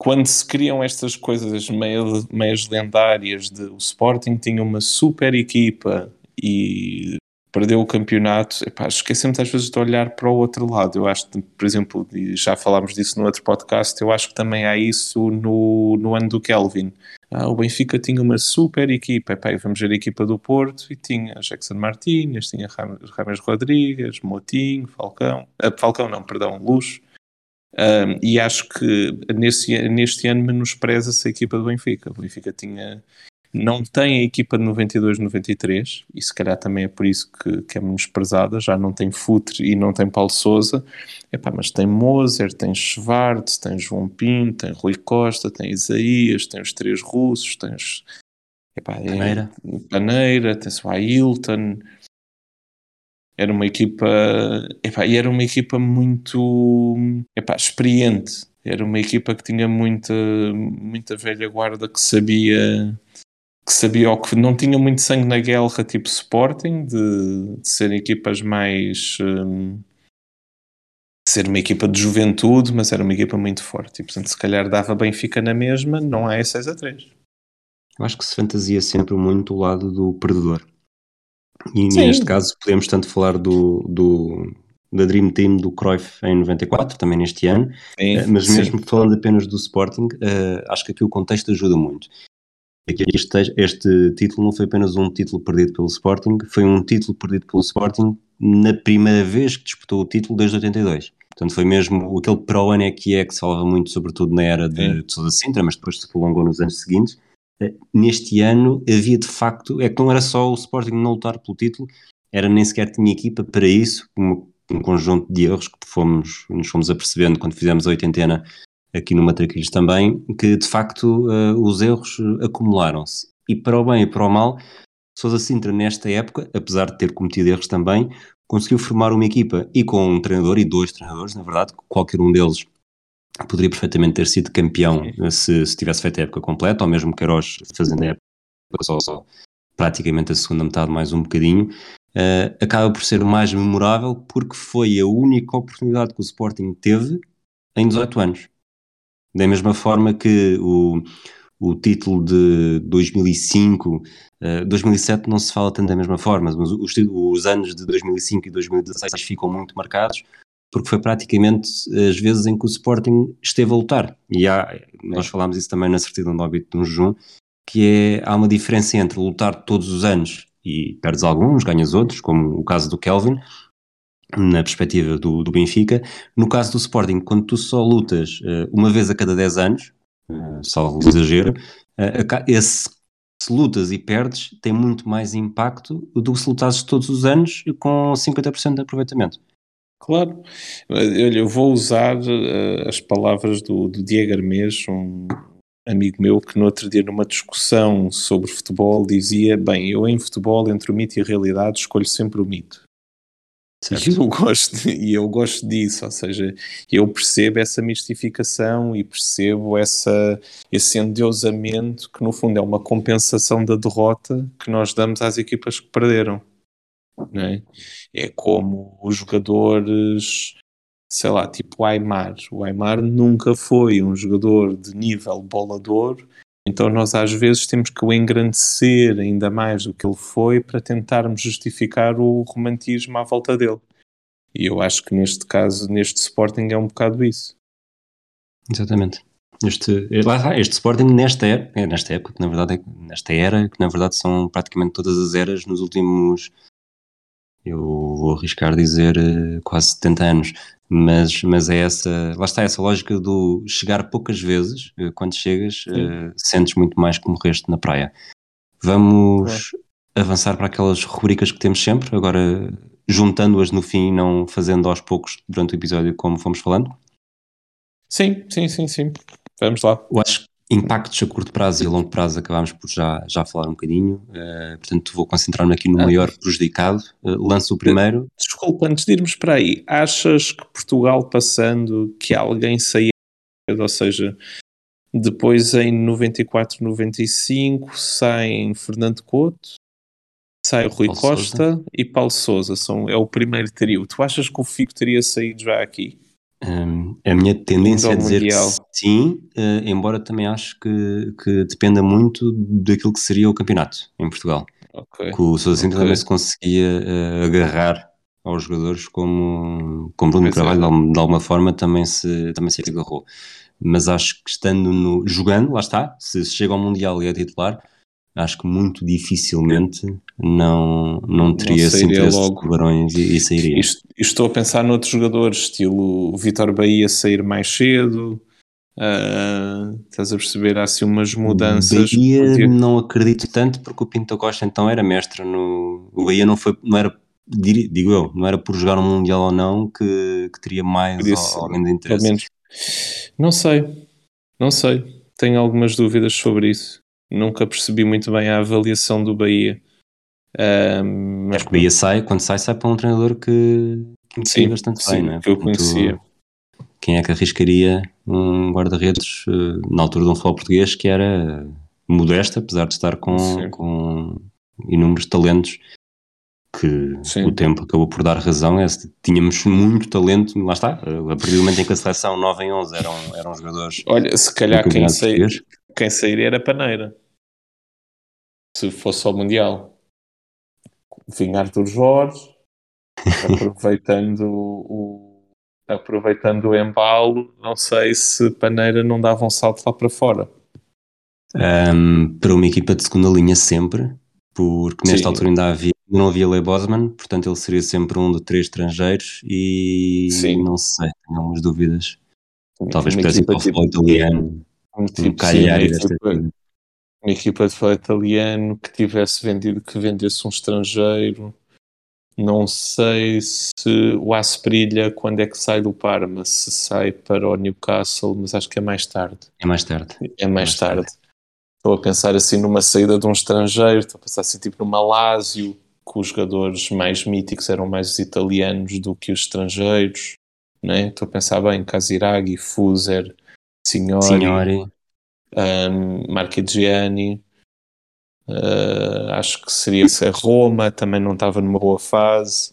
quando se criam estas coisas meio, meias lendárias de o Sporting tinha uma super equipa e perdeu o campeonato, epá, esquecemos às vezes de olhar para o outro lado. Eu acho por exemplo, já falámos disso no outro podcast, eu acho que também há isso no, no ano do Kelvin. Ah, o Benfica tinha uma super equipa, epá, vamos ver a equipa do Porto e tinha Jackson Martínez, tinha Rames Rodrigues, Motinho, Falcão, ah, Falcão não, perdão, Luz. Um, e acho que nesse, neste ano menospreza-se a equipa do Benfica. O Benfica tinha, não tem a equipa de 92-93, e se calhar também é por isso que, que é menosprezada. Já não tem Futre e não tem Paulo Souza, Epá, mas tem Moser, tem Schwartz, tem João Pinto, tem Rui Costa, tem Isaías, tem os três russos, tens epá, Paneira, é, Paneira. Tens o Ailton. Era uma equipa epá, e era uma equipa muito epá, experiente. Era uma equipa que tinha muita muita velha guarda que sabia que sabia o que não tinha muito sangue na guerra tipo Sporting de, de ser equipas mais hum, ser uma equipa de juventude mas era uma equipa muito forte e portanto se calhar dava Benfica na mesma não há 6 a 3 eu acho que se fantasia sempre muito o lado do perdedor e Sim. neste caso podemos tanto falar do, do, da Dream Team do Cruyff em 94, também neste ano, Sim. Eh, mas mesmo Sim. falando apenas do Sporting, uh, acho que aqui o contexto ajuda muito. Este, este título não foi apenas um título perdido pelo Sporting, foi um título perdido pelo Sporting na primeira vez que disputou o título desde 82. Portanto, foi mesmo aquele pro ano é que é que se falava muito, sobretudo na era de, de Sousa Sintra, mas depois se prolongou nos anos seguintes neste ano havia de facto, é que não era só o Sporting não lutar pelo título, era nem sequer tinha equipa para isso, um, um conjunto de erros que fomos, nos fomos apercebendo quando fizemos a oitentena aqui no Matraquilhos também, que de facto uh, os erros acumularam-se. E para o bem e para o mal, Sousa Sintra nesta época, apesar de ter cometido erros também, conseguiu formar uma equipa e com um treinador e dois treinadores, na verdade, qualquer um deles poderia perfeitamente ter sido campeão se, se tivesse feito a época completa, ou mesmo Queiroz fazendo a época só, só praticamente a segunda metade mais um bocadinho, uh, acaba por ser o mais memorável porque foi a única oportunidade que o Sporting teve em 18 anos. Da mesma forma que o, o título de 2005, uh, 2007 não se fala tanto da mesma forma, mas os, os anos de 2005 e 2016 ficam muito marcados porque foi praticamente as vezes em que o Sporting esteve a lutar. E há, nós falámos isso também na certidão do óbito de um jejum, que é, há uma diferença entre lutar todos os anos e perdes alguns, ganhas outros, como o caso do Kelvin, na perspectiva do, do Benfica. No caso do Sporting, quando tu só lutas uh, uma vez a cada 10 anos, uh, salvo o exagero, uh, esse se lutas e perdes tem muito mais impacto do que se lutasses todos os anos com 50% de aproveitamento. Claro. Eu vou usar as palavras do, do Diego Armês, um amigo meu, que no outro dia, numa discussão sobre futebol, dizia: Bem, eu em futebol, entre o mito e a realidade, escolho sempre o mito. E eu, gosto, e eu gosto disso, ou seja, eu percebo essa mistificação e percebo essa, esse endeusamento que, no fundo, é uma compensação da derrota que nós damos às equipas que perderam. É? é? como os jogadores, sei lá, tipo o Aymar. O Aymar nunca foi um jogador de nível bolador, então nós às vezes temos que o engrandecer ainda mais do que ele foi para tentarmos justificar o romantismo à volta dele. E eu acho que neste caso, neste Sporting, é um bocado isso. Exatamente. Este, está, este Sporting nesta época, nesta época, que na verdade é, nesta era, que na verdade são praticamente todas as eras nos últimos eu vou arriscar dizer eh, quase 70 anos, mas, mas é essa, lá está essa lógica do chegar poucas vezes, eh, quando chegas, uh, sentes muito mais que morreste na praia. Vamos é. avançar para aquelas rubricas que temos sempre, agora juntando-as no fim e não fazendo aos poucos durante o episódio como fomos falando? Sim, sim, sim, sim. Vamos lá. Eu acho, impactos a curto prazo e a longo prazo acabámos por já, já falar um bocadinho, uh, portanto vou concentrar-me aqui no ah. maior prejudicado. Uh, lanço o primeiro. Desculpa, antes de irmos para aí, achas que Portugal passando, que alguém saia, ou seja, Depois em 94, 95 saem Fernando Couto, sai o Rui Paulo Costa Sousa. e Paulo Souza. São, é o primeiro trio. Tu achas que o Figo teria saído já aqui? Hum, a minha tendência é dizer Mundial. que sim, eh, embora também acho que, que dependa muito daquilo que seria o campeonato em Portugal. Ok. Que o Sousa Sintra Ok. também se conseguia eh, agarrar aos jogadores como, como Bruno é. Carvalho, de alguma- forma também se, também se agarrou. Mas acho que estando no, jogando, lá está, se se chega ao Mundial e é titular, acho que muito dificilmente não, não teria esse sairia interesse logo. de tubarões e, e sairia. Isto- Estou a pensar noutros jogadores, estilo Vitor Bahia sair mais cedo. ah, estás a perceber? Há assim umas mudanças. Bahia Podia- não acredito tanto porque o Pinto Costa então era mestre no. O Bahia não foi, não era, digo eu, não era por jogar um Mundial ou não que, que teria mais ou, ou menos interesse. Não sei, não sei. Tenho algumas dúvidas sobre isso. Nunca percebi muito bem a avaliação do Bahia. Ah, mas O Bahia sai, quando sai, sai para um treinador que, conhecia Sim, bastante sim, bem, não é? que eu Portanto, conhecia. Quem é que arriscaria um guarda-redes eh, na altura de um futebol português que era modesto, apesar de estar com, Sim. com inúmeros talentos que Sim. o tempo acabou por dar razão. É, tínhamos muito talento, lá está, a partir do momento em que a seleção 9 em 11 eram, eram jogadores Olha, se calhar quem, português. Quem sairia era Paneira. Se fosse ao Mundial. Vinha Arthur Jorge, aproveitando o, aproveitando o embalo, não sei se Paneira não dava um salto lá para fora. Um, para uma equipa de segunda linha sempre, porque nesta Sim. altura ainda havia, não havia Lei Bosman, portanto ele seria sempre um de três estrangeiros e Sim. não sei, tenho algumas dúvidas. Talvez pudesse ir para o futebol italiano, um um tipo, sim, uma equipa, uma equipa de futebol italiano que tivesse vendido, que vendesse um estrangeiro. Não sei se o Asprilha, quando é que sai do Parma, se sai para o Newcastle, mas acho que é mais tarde. É mais tarde. É mais Mais tarde. tarde. Estou a pensar assim numa saída de um estrangeiro, estou a pensar assim tipo numa Lazio, que os jogadores mais míticos eram mais os italianos do que os estrangeiros. Né? Estou a pensar bem, Casiraghi, Fuser, Signori, Signori, um, Marchigiani. Uh, acho que seria se a Roma também não estava numa boa fase.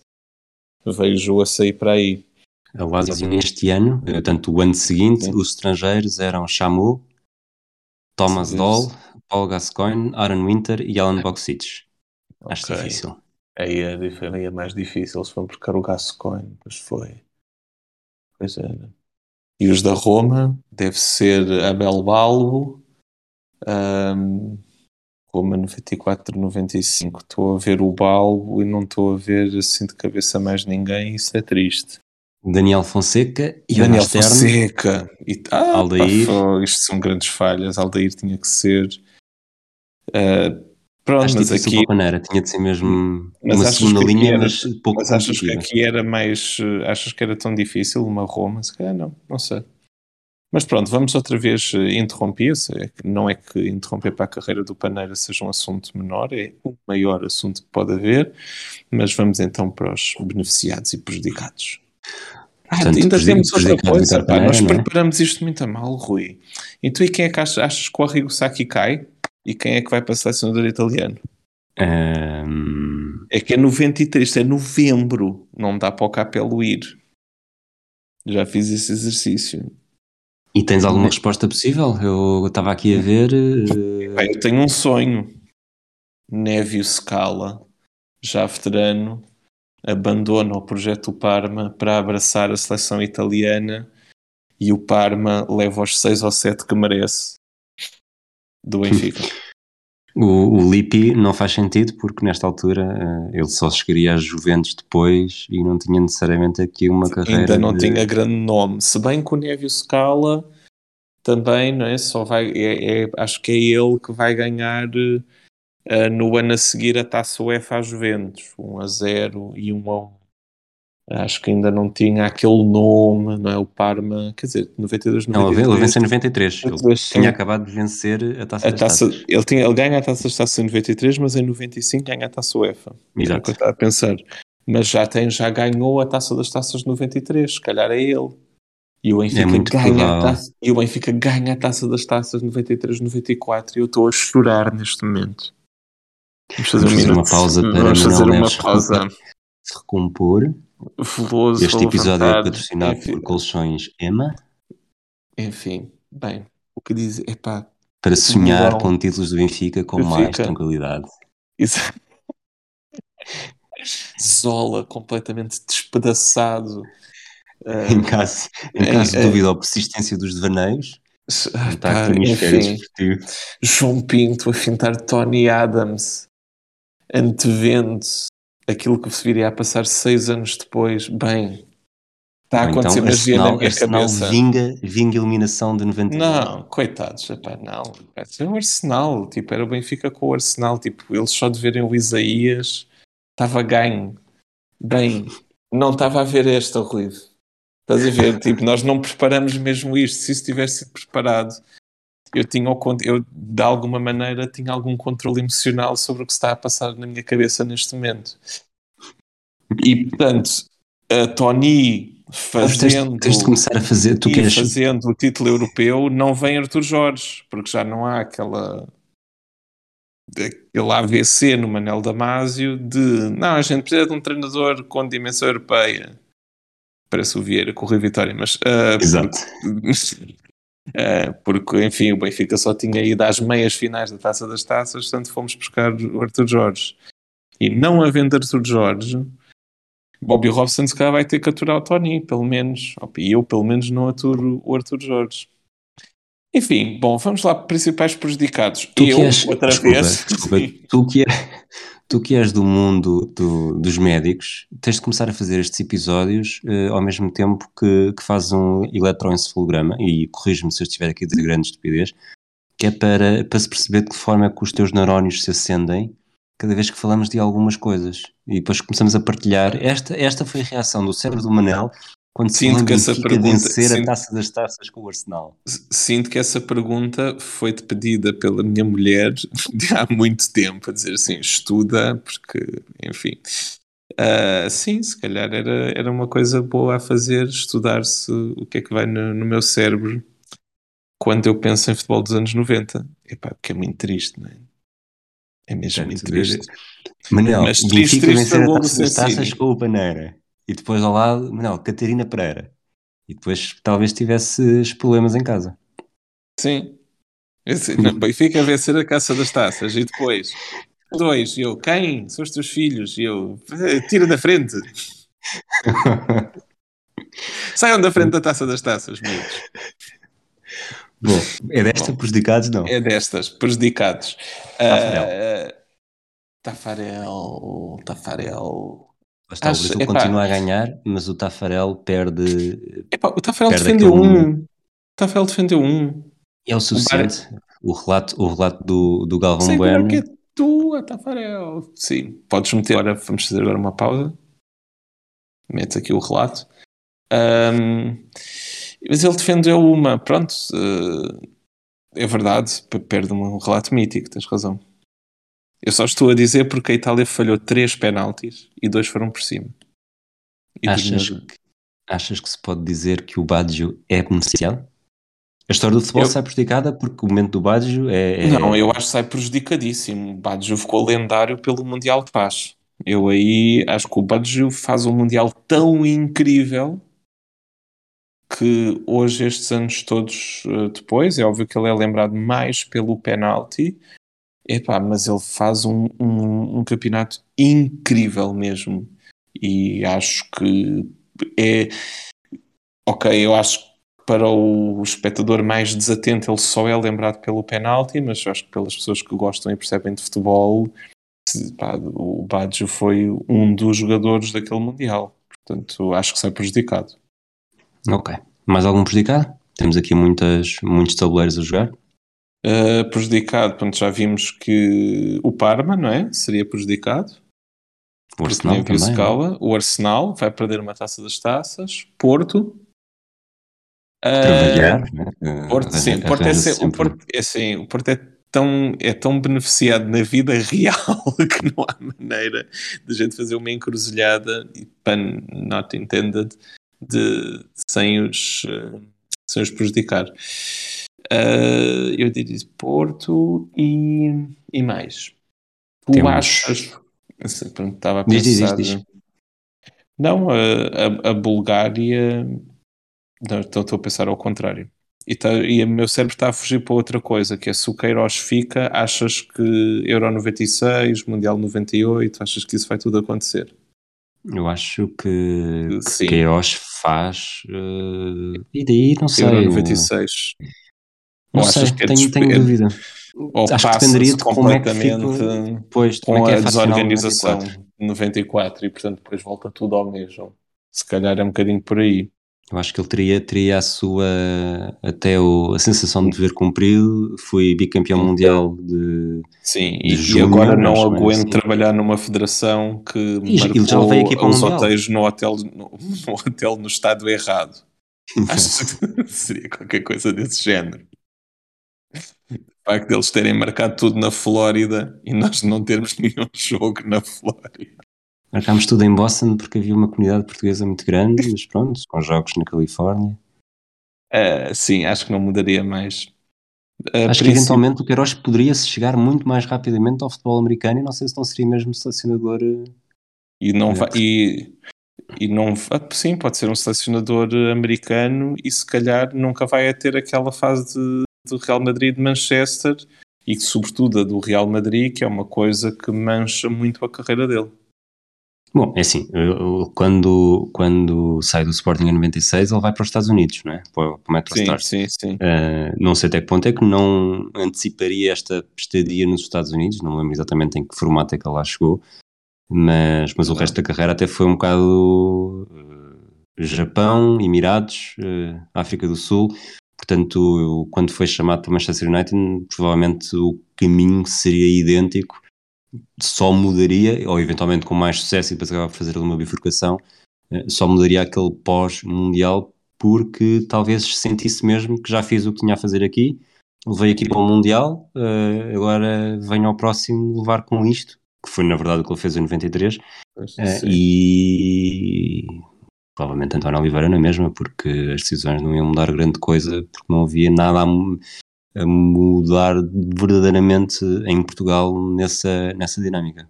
Vejo a sair para aí. a Lazio neste ano, eh, tanto o ano seguinte, Sim. os estrangeiros eram Chamu, Thomas Sim. Doll, Paul Gascoigne, Aaron Winter e Alan Boxic. Acho Ok. difícil. Aí é, aí é mais difícil. Eles foram buscar o Gascoigne, pois foi. Pois era. E os da Roma deve ser Abel Balbo, ahm, Roma 94, 95. Estou a ver o Balbo e não estou a ver assim de cabeça mais ninguém. Isso é triste. Daniel Fonseca e Daniel Jonas Stern. Fonseca. E, ah, Aldair. pá, isto são grandes falhas. Aldair tinha que ser. ah, pronto, Acho mas difícil aqui. para tinha de ser mesmo Mas uma segunda linha, era- mas pouco Mas achas que aqui era mais. eh, Achas que era tão difícil uma Roma? Se calhar não, não sei. Mas pronto, vamos outra vez eh, interromper-se. Que- Não é que interromper para a carreira do Paneira seja um assunto menor, é o maior assunto que pode haver. Mas vamos então para os beneficiados e prejudicados. Ah, Portanto, ainda temos outra coisa. Pá, nós Paneira, é? preparamos isto muito a mal, Rui. E tu e quem é que achas, achas que o Arrigo Sacchi cai? E quem é que vai para a selecionador italiano? Ahm, É que é 93, isto é novembro, não dá para o Capelo ir. Já fiz esse exercício. e tens alguma resposta possível? Eu estava aqui a ver. Bem, eu tenho um sonho. Névio Scala, já veterano, abandona o projeto Parma para abraçar a seleção italiana e o Parma leva os 6 ou 7 que merece do Benfica. o, o Lippi não faz sentido porque nesta altura eh, ele só chegaria às Juventus depois e não tinha necessariamente aqui uma carreira. Ainda não de- tinha grande nome. Se bem que o Névio Scala também, não é? Só vai, é, é- acho que é ele que vai ganhar eh, no ano a seguir a taça UEFA às Juventus, 1 a 0 e 1 a 1. Acho que ainda não tinha aquele nome, não é? O Parma, quer dizer, 92, Não, 93. ele venceu em 93. Ele 93, sim. tinha acabado de vencer a taça A taça, ele, tinha, ele ganha a taça das taças em 93, mas em 95 ganha a taça UEFA. Era o Exato. que eu estava a pensar. Mas já, tem, já ganhou a taça das taças de 93, se calhar é ele. E o Benfica, é ganha a taça, e o Benfica ganha a taça das taças 93-94 e eu estou a chorar neste momento. Vamos fazer, Vamos fazer uma pausa para Vamos fazer uma pausa. se recompor. Veloso, este episódio é patrocinado enfim. por Colchões Ema. Enfim, bem, o que diz é pá. Para sonhar com títulos do Benfica com Benfica. mais tranquilidade. Isso. Zola completamente despedaçado Uh, em caso, em caso de dúvida ou persistência dos devaneios, aqui enfim, João Pinto a fintar Tony Adams, antevendo aquilo que se viria a passar seis anos depois. Bem, está a acontecer então, magia na minha cabeça. Vinga, vinga eliminação de 90 Não, coitados, epá, não. É o Arsenal, tipo, era o Benfica com o Arsenal, tipo, eles só de verem o Isaías estava ganho. Bem, não estava a ver esta, ruído. Estás a ver? tipo, nós não preparamos mesmo isto. Se isso tivesse sido preparado, eu tinha eu de alguma maneira tinha algum controle emocional sobre o que está a passar na minha cabeça neste momento. E portanto, a Tony fazendo tens, de começar a fazer tu queres... fazendo o título europeu não vem Arthur Jorge, porque já não há aquela aquele AVC no Manel Damásio de não, a gente precisa de um treinador com dimensão europeia parece o Vieira com o Rui Vitória, mas. Uh, Exato. Porque, porque, enfim, o Benfica só tinha ido às meias finais da taça das taças, portanto fomos buscar o Arthur Jorge. E não havendo Arthur Jorge, Bobby Robson se calhar vai ter que aturar o Tony, pelo menos. E eu, pelo menos, não aturo o Arthur Jorge. Enfim, bom, vamos lá, principais prejudicados. Tu eu, és, outra desculpa, vez. Desculpa, tu que, é, tu que és do mundo do, dos médicos, tens de começar a fazer estes episódios uh, ao mesmo tempo que, que fazes um eletroencefalograma, e corrijo-me se eu estiver aqui dizer grande estupidez, que é para, para se perceber de que forma é que os teus neurónios se acendem cada vez que falamos de algumas coisas. E depois começamos a partilhar. Esta, esta foi a reação do cérebro do Manel quando sinto que essa pergunta vencer sinto, a taça das taças com o Arsenal. Sinto que essa pergunta foi-te pedida pela minha mulher há muito tempo, a dizer assim, estuda, porque, enfim. Uh, sim, se calhar era, era uma coisa boa a fazer, estudar-se o que é que vai no, no, meu cérebro quando eu penso em futebol dos anos 90. Epá, porque é muito triste, não é? É mesmo é muito triste. Manel, Mas triste, triste vencer a taça das taças com o Paneira. E depois ao lado, não, Catarina Pereira. E depois talvez tivesse problemas em casa. Sim. Esse, não, Benfica a vencer a caça das taças. E depois, dois, e eu, quem? São os teus filhos. E eu, tira da frente. Saiam da frente da taça das taças, meus. Bom, é desta Bom, prejudicados, não? É destas, prejudicados. Tafarel. Uh, Tafarel, Tafarel. Está, Acho, o Brasil epá, continua a ganhar, mas o Tafarel perde. Epá, o Tafarel perde defendeu um. O Tafarel defendeu um. É o suficiente. O, relato, o relato do, do Galvão Sei Bueno. que é tua, Tafarel. Sim, podes meter. Agora vamos fazer agora uma pausa. Metes aqui o relato. Um, mas ele defendeu uma. Pronto. Uh, é verdade, perde um relato mítico, tens razão. Eu só estou a dizer porque a Itália falhou três penaltis e dois foram por cima. achas, que, achas que se pode dizer que o Baggio é beneficiado? A história do futebol eu... sai prejudicada porque o momento do Baggio é, é, Não, eu acho que sai prejudicadíssimo. O Baggio ficou lendário pelo Mundial de Paz. Eu aí acho que o Baggio faz um Mundial tão incrível que hoje, estes anos todos eh, depois, é óbvio que ele é lembrado mais pelo penalti, Epá, mas ele faz um, um, um, campeonato incrível mesmo. E acho que é. Ok, eu acho que para o espectador mais desatento ele só é lembrado pelo penalti, mas acho que pelas pessoas que gostam e percebem de futebol, pá, o Baggio foi um dos jogadores daquele Mundial. Portanto, acho que sai prejudicado. Ok. Mais algum prejudicado? Temos aqui muitas, muitos tabuleiros a jogar. Uh, prejudicado, pronto, já vimos que o Parma, não é? Seria prejudicado. O Arsenal também. Escala. É? O Arsenal vai perder uma taça das taças. Porto. Trabalhar, uh, né? Porto, sim. Porto é, sempre... o Porto, é assim, o Porto é tão, é tão beneficiado na vida real que não há maneira de a gente fazer uma encruzilhada, pun not intended, de, sem, os, sem os prejudicar. Uh, eu diria Porto e, e mais. Tu Temos... achas. Pronto, estava a pensar. Diz, diz, diz. Não, a, a, a Bulgária. Não, estou, estou a pensar ao contrário. E, tá, e o meu cérebro está a fugir para outra coisa, que é se o Queiroz fica, achas que Euro 96, Mundial 98, achas que isso vai tudo acontecer? Eu acho que, que Queiroz faz. Uh, e daí não sei. Euro 96. Não sei, que tenho, tenho dúvida. Ou acho que dependeria de como é que pois, com como é que é a desorganização de 94 e portanto depois volta tudo ao mesmo. Se calhar é um bocadinho por aí. Eu acho que ele teria, teria a sua até o, a sensação de dever cumprido. Foi bicampeão mundial de. Sim, de e, agora não aguento assim. trabalhar numa federação que e, marcou já veio aqui para os hotéis no hotel, no, no hotel no estado errado. Acho que seria qualquer coisa desse género. O facto deles terem marcado tudo na Flórida e nós não termos nenhum jogo na Flórida. Marcámos tudo em Boston porque havia uma comunidade portuguesa muito grande, mas pronto, com jogos na Califórnia. Uh, sim, acho que não mudaria mais. Uh, acho que eventualmente o Queiroz poderia se chegar muito mais rapidamente ao futebol americano e não sei se não seria mesmo selecionador. Eh, e não vai. E, e não. Ah, sim, pode ser um selecionador americano e se calhar nunca vai a ter aquela fase de, do Real Madrid de Manchester e sobretudo a do Real Madrid, que é uma coisa que mancha muito a carreira dele. Bom, é assim, quando, quando sai do Sporting em 96, ele vai para os Estados Unidos, não é? Para, para o MetroStars. Sim, sim, sim. Uh, não sei até que ponto é que não anteciparia esta estadia nos Estados Unidos, não lembro exatamente em que formato é que ele lá chegou, mas, mas o resto da carreira até foi um bocado uh, Japão, Emirados, uh, África do Sul, portanto, quando foi chamado para Manchester United, provavelmente o caminho seria idêntico só mudaria, ou eventualmente com mais sucesso e depois acaba por fazer uma bifurcação, eh, só mudaria aquele pós-mundial porque talvez sentisse mesmo que já fiz o que tinha a fazer aqui, levei aqui para o Mundial, eh, agora venho ao próximo levar com isto, que foi na verdade o que ele fez em 93, eh, e provavelmente António Oliveira na mesma, porque as decisões não iam mudar grande coisa, porque não havia nada a a mudar verdadeiramente em Portugal nessa, nessa dinâmica.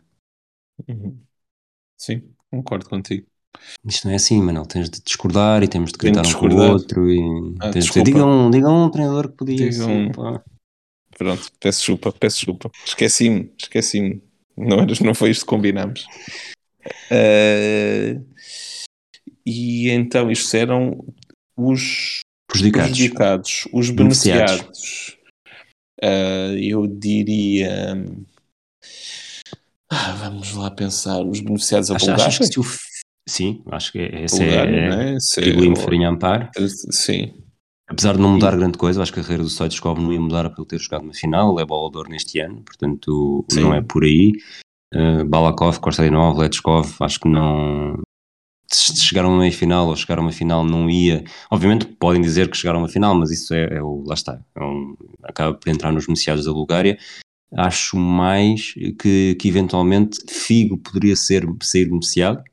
Uhum. Sim, concordo contigo. Isto não é assim, Manuel. Tens de discordar e temos de gritar um com o outro. E ah, tens de dizer, digam, digam um treinador que podia digam... Pronto, peço desculpa, peço desculpa. Esqueci-me, esqueci-me. Não, não foi isto que combinámos. Uh, e então, isto eram os prejudicados, prejudicados os beneficiados. Uh, eu diria. Ah, vamos lá pensar. Os beneficiados a Bulgária. O... Sim, acho que esse Bulgária, é, né? Tribulim Farinha Ampar. Sim. Apesar de não mudar grande coisa, acho que a carreira do Stoichkov não ia mudar pelo ter jogado na final, é bolador neste ano, portanto Sim. não é por aí. Uh, Balakov, Kostarinov, Letchkov, acho que não, se chegaram a uma final ou chegaram a uma final não ia. Obviamente podem dizer que chegaram a uma final, mas isso é, é o. Lá está. É um, acaba por entrar nos beneficiados da Bulgária. Acho mais que, que eventualmente Figo poderia ser, ser beneficiado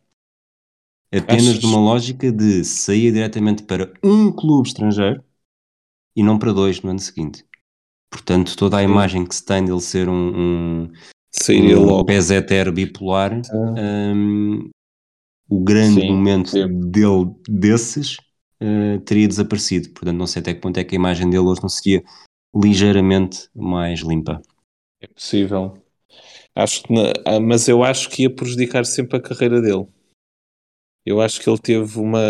apenas Achas? numa lógica de sair diretamente para um clube estrangeiro e não para dois no ano seguinte. Portanto, toda a imagem que se tem dele ser um, um, Sairia um logo. bipolar um, o grande sim, momento sim. dele desses uh, teria desaparecido. Portanto, não sei até que ponto é que a imagem dele hoje não seria ligeiramente mais limpa. É possível. Acho que, ah, mas eu acho que ia prejudicar sempre a carreira dele. Eu acho que ele teve uma.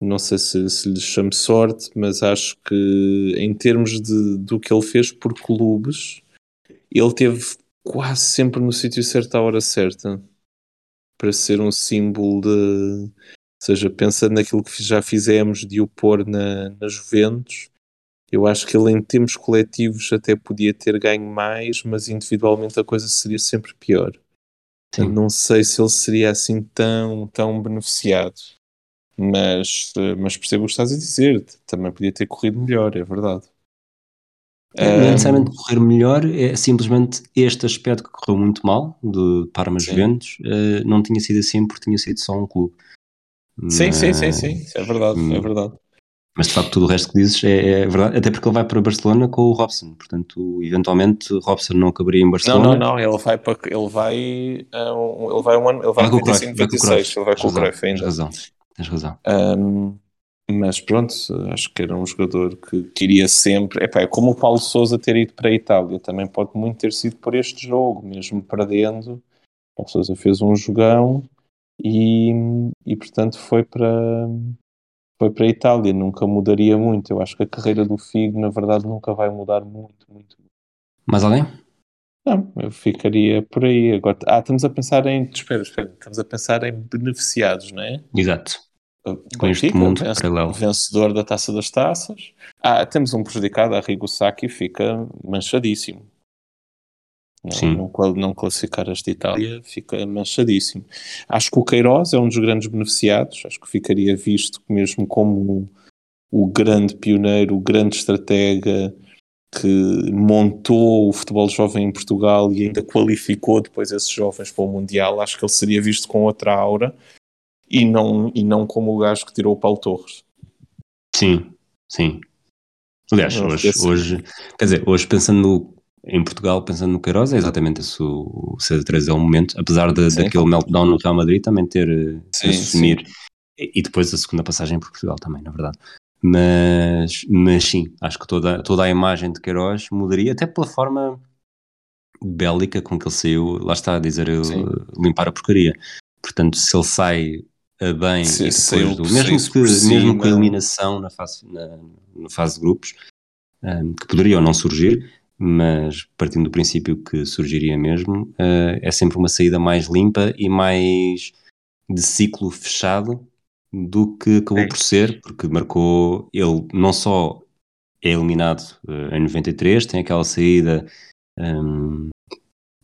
Não sei se, se lhe chamo sorte, mas acho que em termos de, do que ele fez por clubes, ele teve quase sempre no sítio certo à hora certa para ser um símbolo de. Ou seja, pensando naquilo que já fizemos de o pôr na, na Juventus, eu acho que ele, em termos coletivos, até podia ter ganho mais, mas individualmente a coisa seria sempre pior. Sim. Não sei se ele seria assim tão, tão beneficiado. Mas, mas percebo o que estás a dizer. Também podia ter corrido melhor, é verdade. Não é necessariamente correr melhor, é simplesmente este aspecto que correu muito mal, de Parma Juventus, uh, não tinha sido assim porque tinha sido só um clube. Sim, mas, sim, sim, sim, é verdade, é hum. verdade. Mas de facto tudo o resto que dizes é, é, verdade, até porque ele vai para Barcelona com o Robson, portanto, eventualmente Robson não acabaria em Barcelona. Não, não, não, ele vai para ele vai um, ele vai um ano, ele vai, vai com o Cruyff, 26, ele vai com o Cruyff ainda. Tens razão, tens razão. Um, mas pronto, acho que era um jogador que queria sempre. Epá, é como o Paulo Souza ter ido para a Itália, também pode muito ter sido por este jogo, mesmo perdendo. O Paulo Souza fez um jogão e, e portanto foi para, foi para a Itália. Nunca mudaria muito. Eu acho que a carreira do Figo, na verdade, nunca vai mudar muito. muito. Mais alguém? Não, eu ficaria por aí. Agora, ah, estamos a pensar em. Espera, espera, estamos a pensar em beneficiados, não é? Exato com este mundo paralelo. Vencedor da Taça das Taças. Ah, temos um prejudicado, a Rigo Sacchi fica manchadíssimo. Não, Sim. Não, não classificar esta Itália fica manchadíssimo. Acho que o Queiroz é um dos grandes beneficiados, acho que ficaria visto mesmo como o grande pioneiro, o grande estratega que montou o futebol jovem em Portugal e ainda qualificou depois esses jovens para o Mundial. Acho que ele seria visto com outra aura e não, e não como o gajo que tirou o Paulo Torres. Sim, sim. Aliás, hoje, hoje, quer dizer, hoje pensando em Portugal, pensando no Queiroz, é exatamente esse o, o C3 é o momento, apesar de, daquele meltdown no Real Madrid também ter eh, sim, assumir, e, e, depois a segunda passagem por Portugal também, na verdade. Mas, mas sim, acho que toda, toda a imagem de Queiroz mudaria, até pela forma bélica com que ele saiu, lá está a dizer, limpar a porcaria. Portanto, se ele sai bem se, depois do, mesmo, que, mesmo com a eliminação na fase, na, na fase de grupos, um, que poderia ou não surgir, mas partindo do princípio que surgiria mesmo, uh, é sempre uma saída mais limpa e mais de ciclo fechado do que acabou é. por ser, porque marcou, ele não só é eliminado uh, em 93, tem aquela saída um,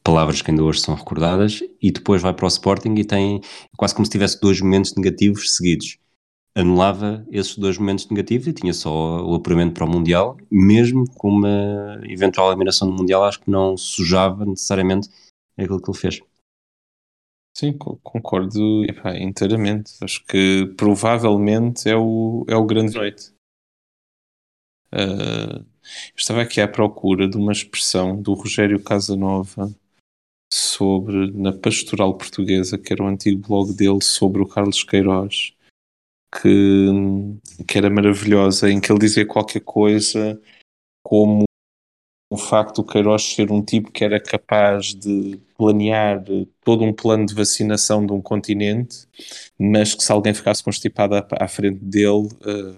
palavras que ainda hoje são recordadas, e depois vai para o Sporting e tem quase como se tivesse dois momentos negativos seguidos. Anulava esses dois momentos negativos e tinha só o apuramento para o Mundial, mesmo com uma eventual eliminação do Mundial, acho que não sujava necessariamente aquilo que ele fez. Sim, concordo epá, inteiramente. Acho que provavelmente é o, é o grande noite. Uh, estava aqui à procura de uma expressão do Rogério Casanova sobre, na Pastoral Portuguesa, que era o antigo blog dele, sobre o Carlos Queiroz, que, que era maravilhosa, em que ele dizia qualquer coisa como o facto do Queiroz ser um tipo que era capaz de planear todo um plano de vacinação de um continente, mas que se alguém ficasse constipado à, à frente dele, uh,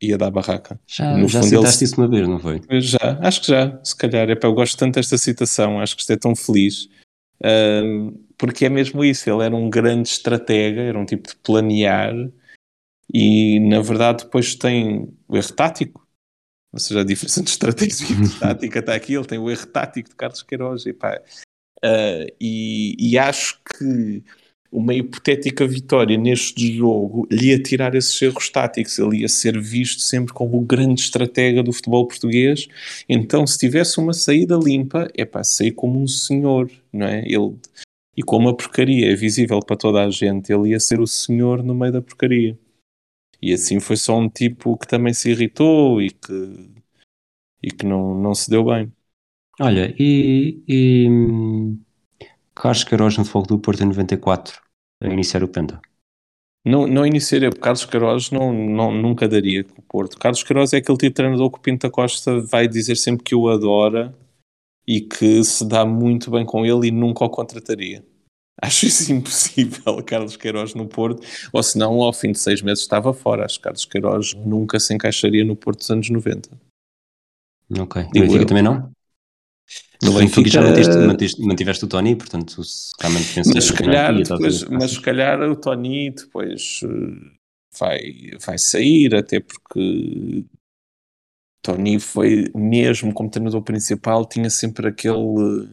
ia dar barraca. Já, no já citaste ele... isso uma vez, não foi? Já, acho que já, se calhar. É, eu gosto tanto desta citação, acho que isto é tão feliz porque é mesmo isso, ele era um grande estratega, era um tipo de planear, e na verdade depois tem o erro tático, ou seja, a diferença entre estratégia e tática está aqui, ele tem o erro tático de Carlos Queiroz, e, pá, uh, e, e acho que uma hipotética vitória neste jogo lhe ia tirar esses erros táticos, ele ia ser visto sempre como o grande estratega do futebol português. Então, se tivesse uma saída limpa, é para sair como um senhor, não é? Ele, e como a porcaria é visível para toda a gente, ele ia ser o senhor no meio da porcaria. E assim foi só um tipo que também se irritou e que, e que não, não se deu bem. Olha, e, e Carlos Queiroz no Fogo do Porto em 94, a iniciar o Penta. Não, não iniciaria, porque Carlos Queiroz não, não, nunca daria com o Porto. Carlos Queiroz é aquele tipo de treinador que o Pinta Costa vai dizer sempre que o adora e que se dá muito bem com ele e nunca o contrataria. Acho isso impossível, Carlos Queiroz no Porto, ou se não, ao fim de seis meses estava fora. Acho que Carlos Queiroz nunca se encaixaria no Porto dos anos 90. Ok. E o Benfica também não? No Benfica já mantiste, mantiste, mantiveste o Tony, portanto, se realmente pensas mas se calhar, depois, mas se calhar o Tony depois eh, vai, vai sair, até porque Tony foi, mesmo como treinador principal, tinha sempre aquele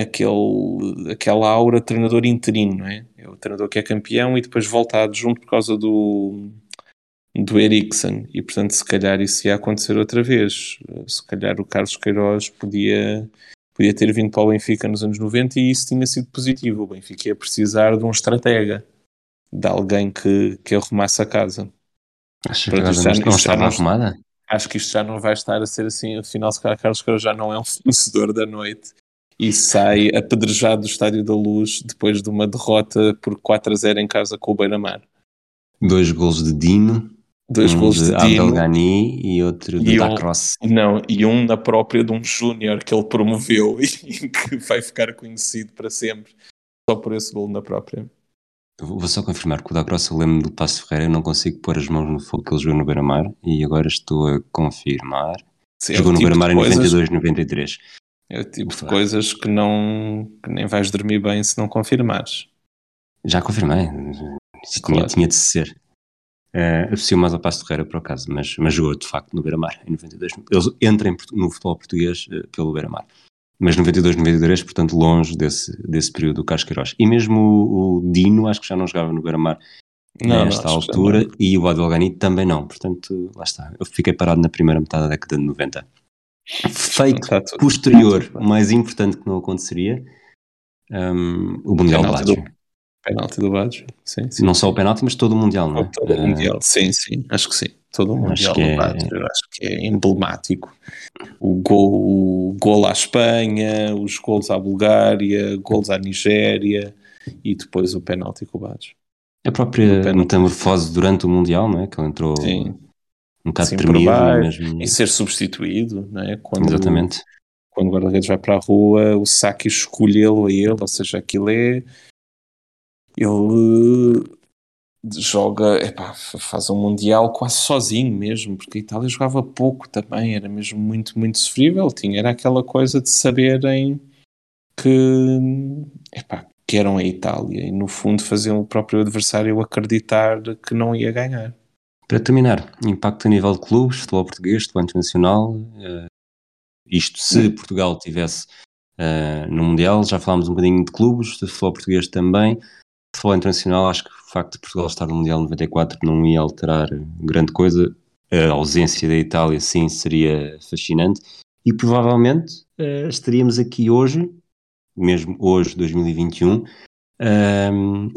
aquele, aquela aura de treinador interino, não é? É o treinador que é campeão e depois volta adjunto por causa do do Eriksen e portanto se calhar isso ia acontecer outra vez se calhar o Carlos Queiroz podia podia ter vindo para o Benfica nos anos 90 e isso tinha sido positivo o Benfica ia precisar de um estratega de alguém que, que arrumasse a casa. Acho que a casa não, não estava arrumada? Acho que isto já não vai estar a ser assim. Afinal, se calhar Carlos Queiroz já não é um fornecedor da noite e sai apedrejado do Estádio da Luz depois de uma derrota por 4 a 0 em casa com o Beira-Mar. Dois gols de Dino, Dois um gols de, de e outro de E um- Dacross. Não, e um na própria de um júnior que ele promoveu e que vai ficar conhecido para sempre só por esse gol na própria. Vou só confirmar que o Dacross eu lembro do Passo Ferreira, eu não consigo pôr as mãos no fogo que ele jogou no Beira-Mar e agora estou a confirmar. Sim, é jogou o no tipo Beira-Mar em coisas- 92, 93. É o tipo de coisas que não que nem vais dormir bem se não confirmares. Já confirmei. Isso tinha, Claro. tinha de ser. Uh, apreciou mais ao Passo Ferreira, por acaso, mas, mas jogou de facto no Beira-Mar em 92. Ele entra em no futebol português eh, pelo Beira-Mar. Mas 92, 93, portanto, longe desse, desse período do Carlos Queiroz. E mesmo o, o Dino, acho que já não jogava no Beira-Mar nesta altura, não. e o Abdelghani também não. Portanto, lá está. Eu fiquei parado na primeira metade da década de 90. Feito posterior, mais importante que não aconteceria, hum, o Mundial de Penalti do-. Penalti do Baggio. Sim, sim. Não só o penalti, mas todo o Mundial, não é? Todo o Eh, Mundial, sim, sim, acho que sim. Todo o Mundial do é- Baggio, acho que é emblemático. O gol, o gol à Espanha, os gols à Bulgária, gols à Nigéria e depois o penalti com o Baggio. A própria metamorfose durante o Mundial, não é? Que ele entrou Sim. um bocado tremido, mesmo. E ser substituído, não é? Quando, Exatamente. quando o guarda-redes vai para a rua, o Saki escolhê-lo a ele, ou seja, aquilo é. Ele joga, epá, faz um Mundial quase sozinho mesmo, porque a Itália jogava pouco também, era mesmo muito, muito sofrível. Tinha, era aquela coisa de saberem que, epá, que eram a Itália e no fundo faziam o próprio adversário acreditar que não ia ganhar. Para terminar, impacto a nível de clubes, futebol português, futebol internacional. eh, isto se Portugal tivesse eh, no Mundial, já falámos um bocadinho de clubes, de futebol português também. Futebol internacional, acho que o facto de Portugal estar no Mundial 94 não ia alterar grande coisa. A ausência da Itália, sim, seria fascinante. E provavelmente eh, estaríamos aqui hoje, mesmo hoje, 2021, eh,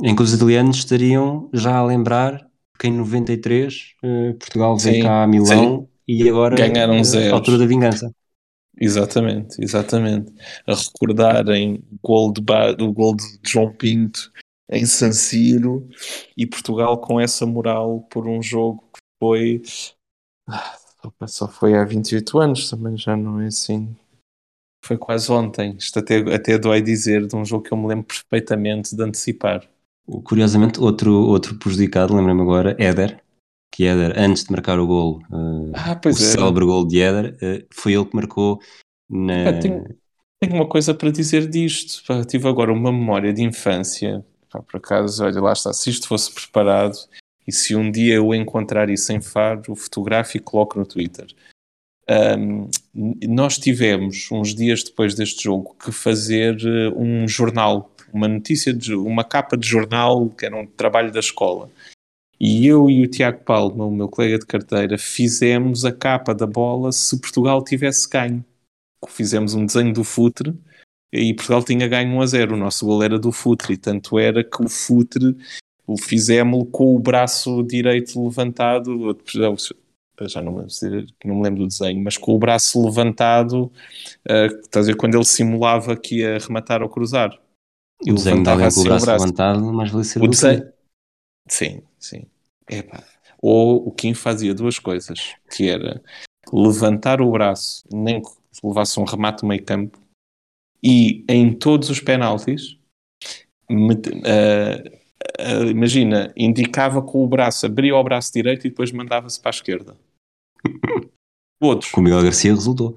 em que os italianos estariam já a lembrar que em 93 eh, Portugal veio Sim, cá a Milão e agora Ganharam zeros. a altura da vingança. Exatamente, exatamente. A recordarem o gol de, Ba- o gol de João Pinto em San Siro e Portugal com essa moral por um jogo que foi ah, só- foi há 28 anos, também já não é assim. Foi quase ontem. Isto até, até dói dizer de um jogo que eu me lembro perfeitamente de antecipar. Curiosamente, outro, outro prejudicado, lembro-me agora, Éder, que Éder, antes de marcar o gol, eh, Ah, o é. célebre gol de Éder, eh, foi ele que marcou na... Pá, tenho, tenho uma coisa para dizer disto. Pá, tive agora uma memória de infância. Pá, por acaso, olha, lá está. Se isto fosse preparado e se um dia eu encontrar isso em Faro, fotografo e coloco no Twitter. Ahm, nós tivemos, uns dias depois deste jogo, que fazer eh, um jornal, uma notícia, de, uma capa de jornal, que era um trabalho da escola. E eu e o Tiago Palma, o meu colega de carteira, fizemos a capa da bola se Portugal tivesse ganho fizemos um desenho do futre e Portugal tinha ganho 1 a 0. O nosso gol era do futre e tanto era que o futre o fizemos com o braço direito levantado. Já não, me lembro se- não me lembro do desenho, mas com o braço levantado, eh, estás a ver, quando ele simulava que ia rematar ou cruzar. o desenho alguém com o assim braço, levantado, mais valia ser o desenho. que- Sim, sim. Epá. Ou o Kim fazia duas coisas, que era levantar o braço, nem que levasse um remate meio campo, e em todos os penaltis, mete- ah, ah, imagina, indicava com o braço, abria o braço direito e depois mandava-se para a esquerda. Outros, Com o Miguel Garcia resultou.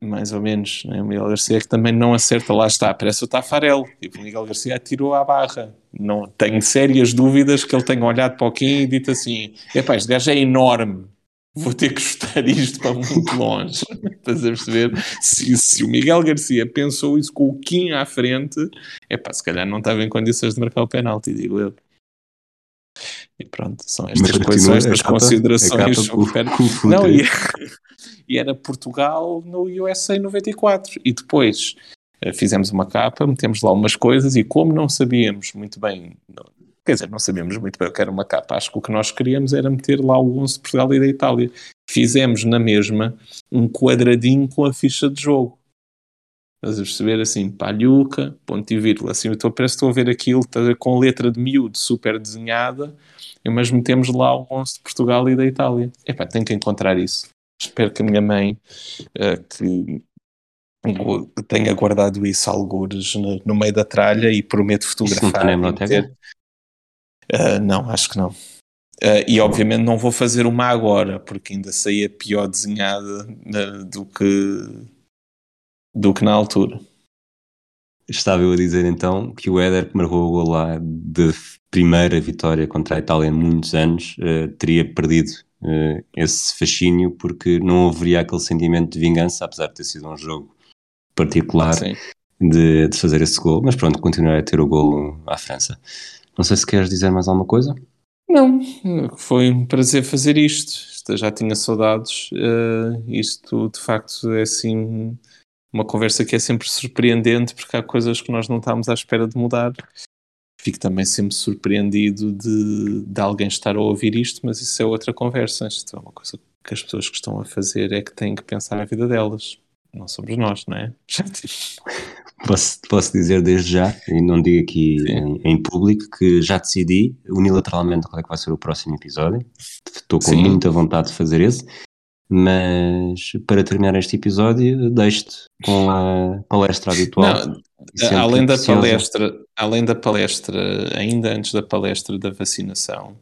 mais ou menos, né? o Miguel Garcia que também não acerta, lá está, parece o Tafarel. Tipo, o Miguel Garcia atirou à barra. Não, tenho sérias dúvidas que ele tenha olhado para o Kim e dito assim: epá, este gajo é enorme, vou ter que chutar isto para muito longe. Estás a perceber? Se, se o Miguel Garcia pensou isso com o Kim à frente, epá, se calhar não estava em condições de marcar o penalti, digo eu. E pronto, são estas Mas coisas, continua estas capa- considerações capa sobre. Não, e, e era Portugal no USA 94. E depois eh, fizemos uma capa, metemos lá umas coisas e como não sabíamos muito bem, Quer dizer, não sabíamos muito bem o que era uma capa. Acho que o que nós queríamos era meter lá o 11 de Portugal e da Itália. Fizemos na mesma um quadradinho com a ficha de jogo. Estás a perceber assim, palhuca, ponto e vírgula. Assim, eu estou, parece que estou a ver aquilo tá, com letra de miúdo super desenhada, mas metemos lá o 11 de Portugal e da Itália. Epá, tenho que encontrar isso. Espero que a minha mãe, uh, que tenha guardado isso algures no, no, meio da tralha e prometo fotografar. Isso não está Uh, não, acho que não. Uh, e obviamente não vou fazer uma agora, porque ainda saía pior desenhada uh, do que do que na altura. Estava eu a dizer então que o Éder que marcou o gol lá de primeira vitória contra a Itália em muitos anos teria perdido esse fascínio porque não haveria aquele sentimento de vingança, apesar de ter sido um jogo particular de, de, fazer esse gol, mas pronto, continuará a ter o gol à França. Não sei se queres dizer mais alguma coisa. Não, foi um prazer fazer isto. Já tinha saudades. Uh, isto de facto é assim uma conversa que é sempre surpreendente porque há coisas que nós não estamos à espera de mudar. Fico também sempre surpreendido de, de alguém estar a ouvir isto, mas isso é outra conversa. Isto é uma coisa que as pessoas que estão a fazer é que têm que pensar na vida delas. Não somos nós, não é? Posso, posso dizer desde já, e não digo aqui em, em, público, que já decidi unilateralmente qual é que vai ser o próximo episódio. Estou com Sim. muita vontade de fazer esse. Mas para terminar este episódio, deixo-te com a palestra habitual. Não, além da palestra, além da palestra, ainda antes da palestra da vacinação,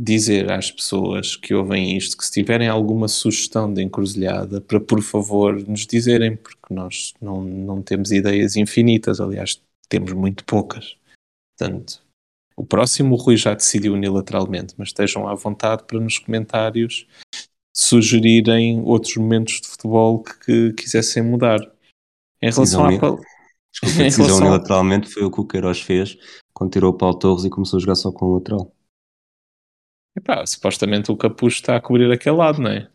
dizer às pessoas que ouvem isto que se tiverem alguma sugestão de encruzilhada, para por favor nos dizerem, porque nós não, não temos ideias infinitas, aliás, temos muito poucas. Portanto, o próximo o Rui já decidiu unilateralmente, mas estejam à vontade para nos comentários sugerirem outros momentos de futebol que, que quisessem mudar. Em relação à. Desculpa, a decisão unilateralmente foi o que o Queiroz fez quando tirou o Paulo Torres e começou a jogar só com o lateral. Epá, supostamente o capuz está a cobrir aquele lado, não é?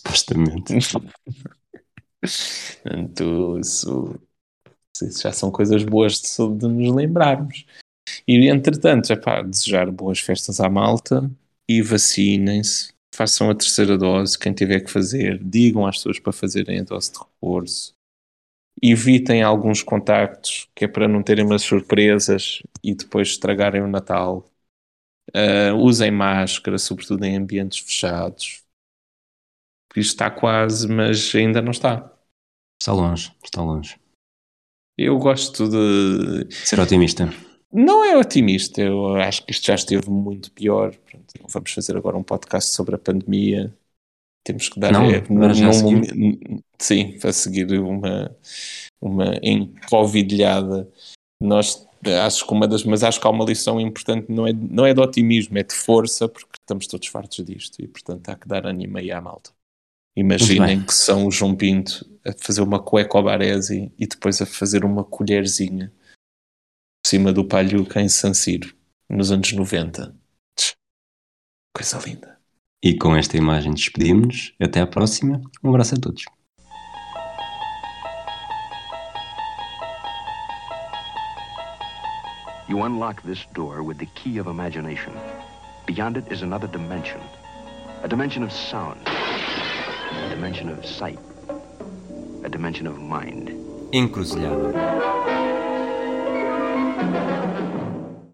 Supostamente. Portanto, isso, isso, já são coisas boas de, de nos lembrarmos. E entretanto, epá, desejar boas festas à malta e vacinem-se façam a terceira dose, quem tiver que fazer, digam às pessoas para fazerem a dose de reforço. Evitem alguns contactos, que é para não terem umas surpresas e depois estragarem o Natal. Uh, usem máscara, sobretudo em ambientes fechados. Isto está quase, mas ainda não está. Está longe, está longe. Eu gosto de. Ser otimista. Não é otimista, eu acho que isto já esteve muito pior. Pronto, não vamos fazer agora um podcast sobre a pandemia. Temos que dar. Não, é, num, num, sim, para seguir uma, uma encovidilhada. Nós acho que uma das, mas acho que há uma lição importante, não é, não é de otimismo, é de força, porque estamos todos fartos disto e portanto há que dar ânimo aí à malta. Imaginem que são o João Pinto a fazer uma cueca ao Baresi e depois a fazer uma colherzinha cima do Palhuca em San Siro, nos anos 90. Coisa linda. E com esta imagem despedimos-nos. Até à próxima. Um abraço a todos. You unlock this door with the key of imagination. Beyond it is another dimension. A dimension of sound. A dimension of sight. A dimension of mind. Encruzilhada.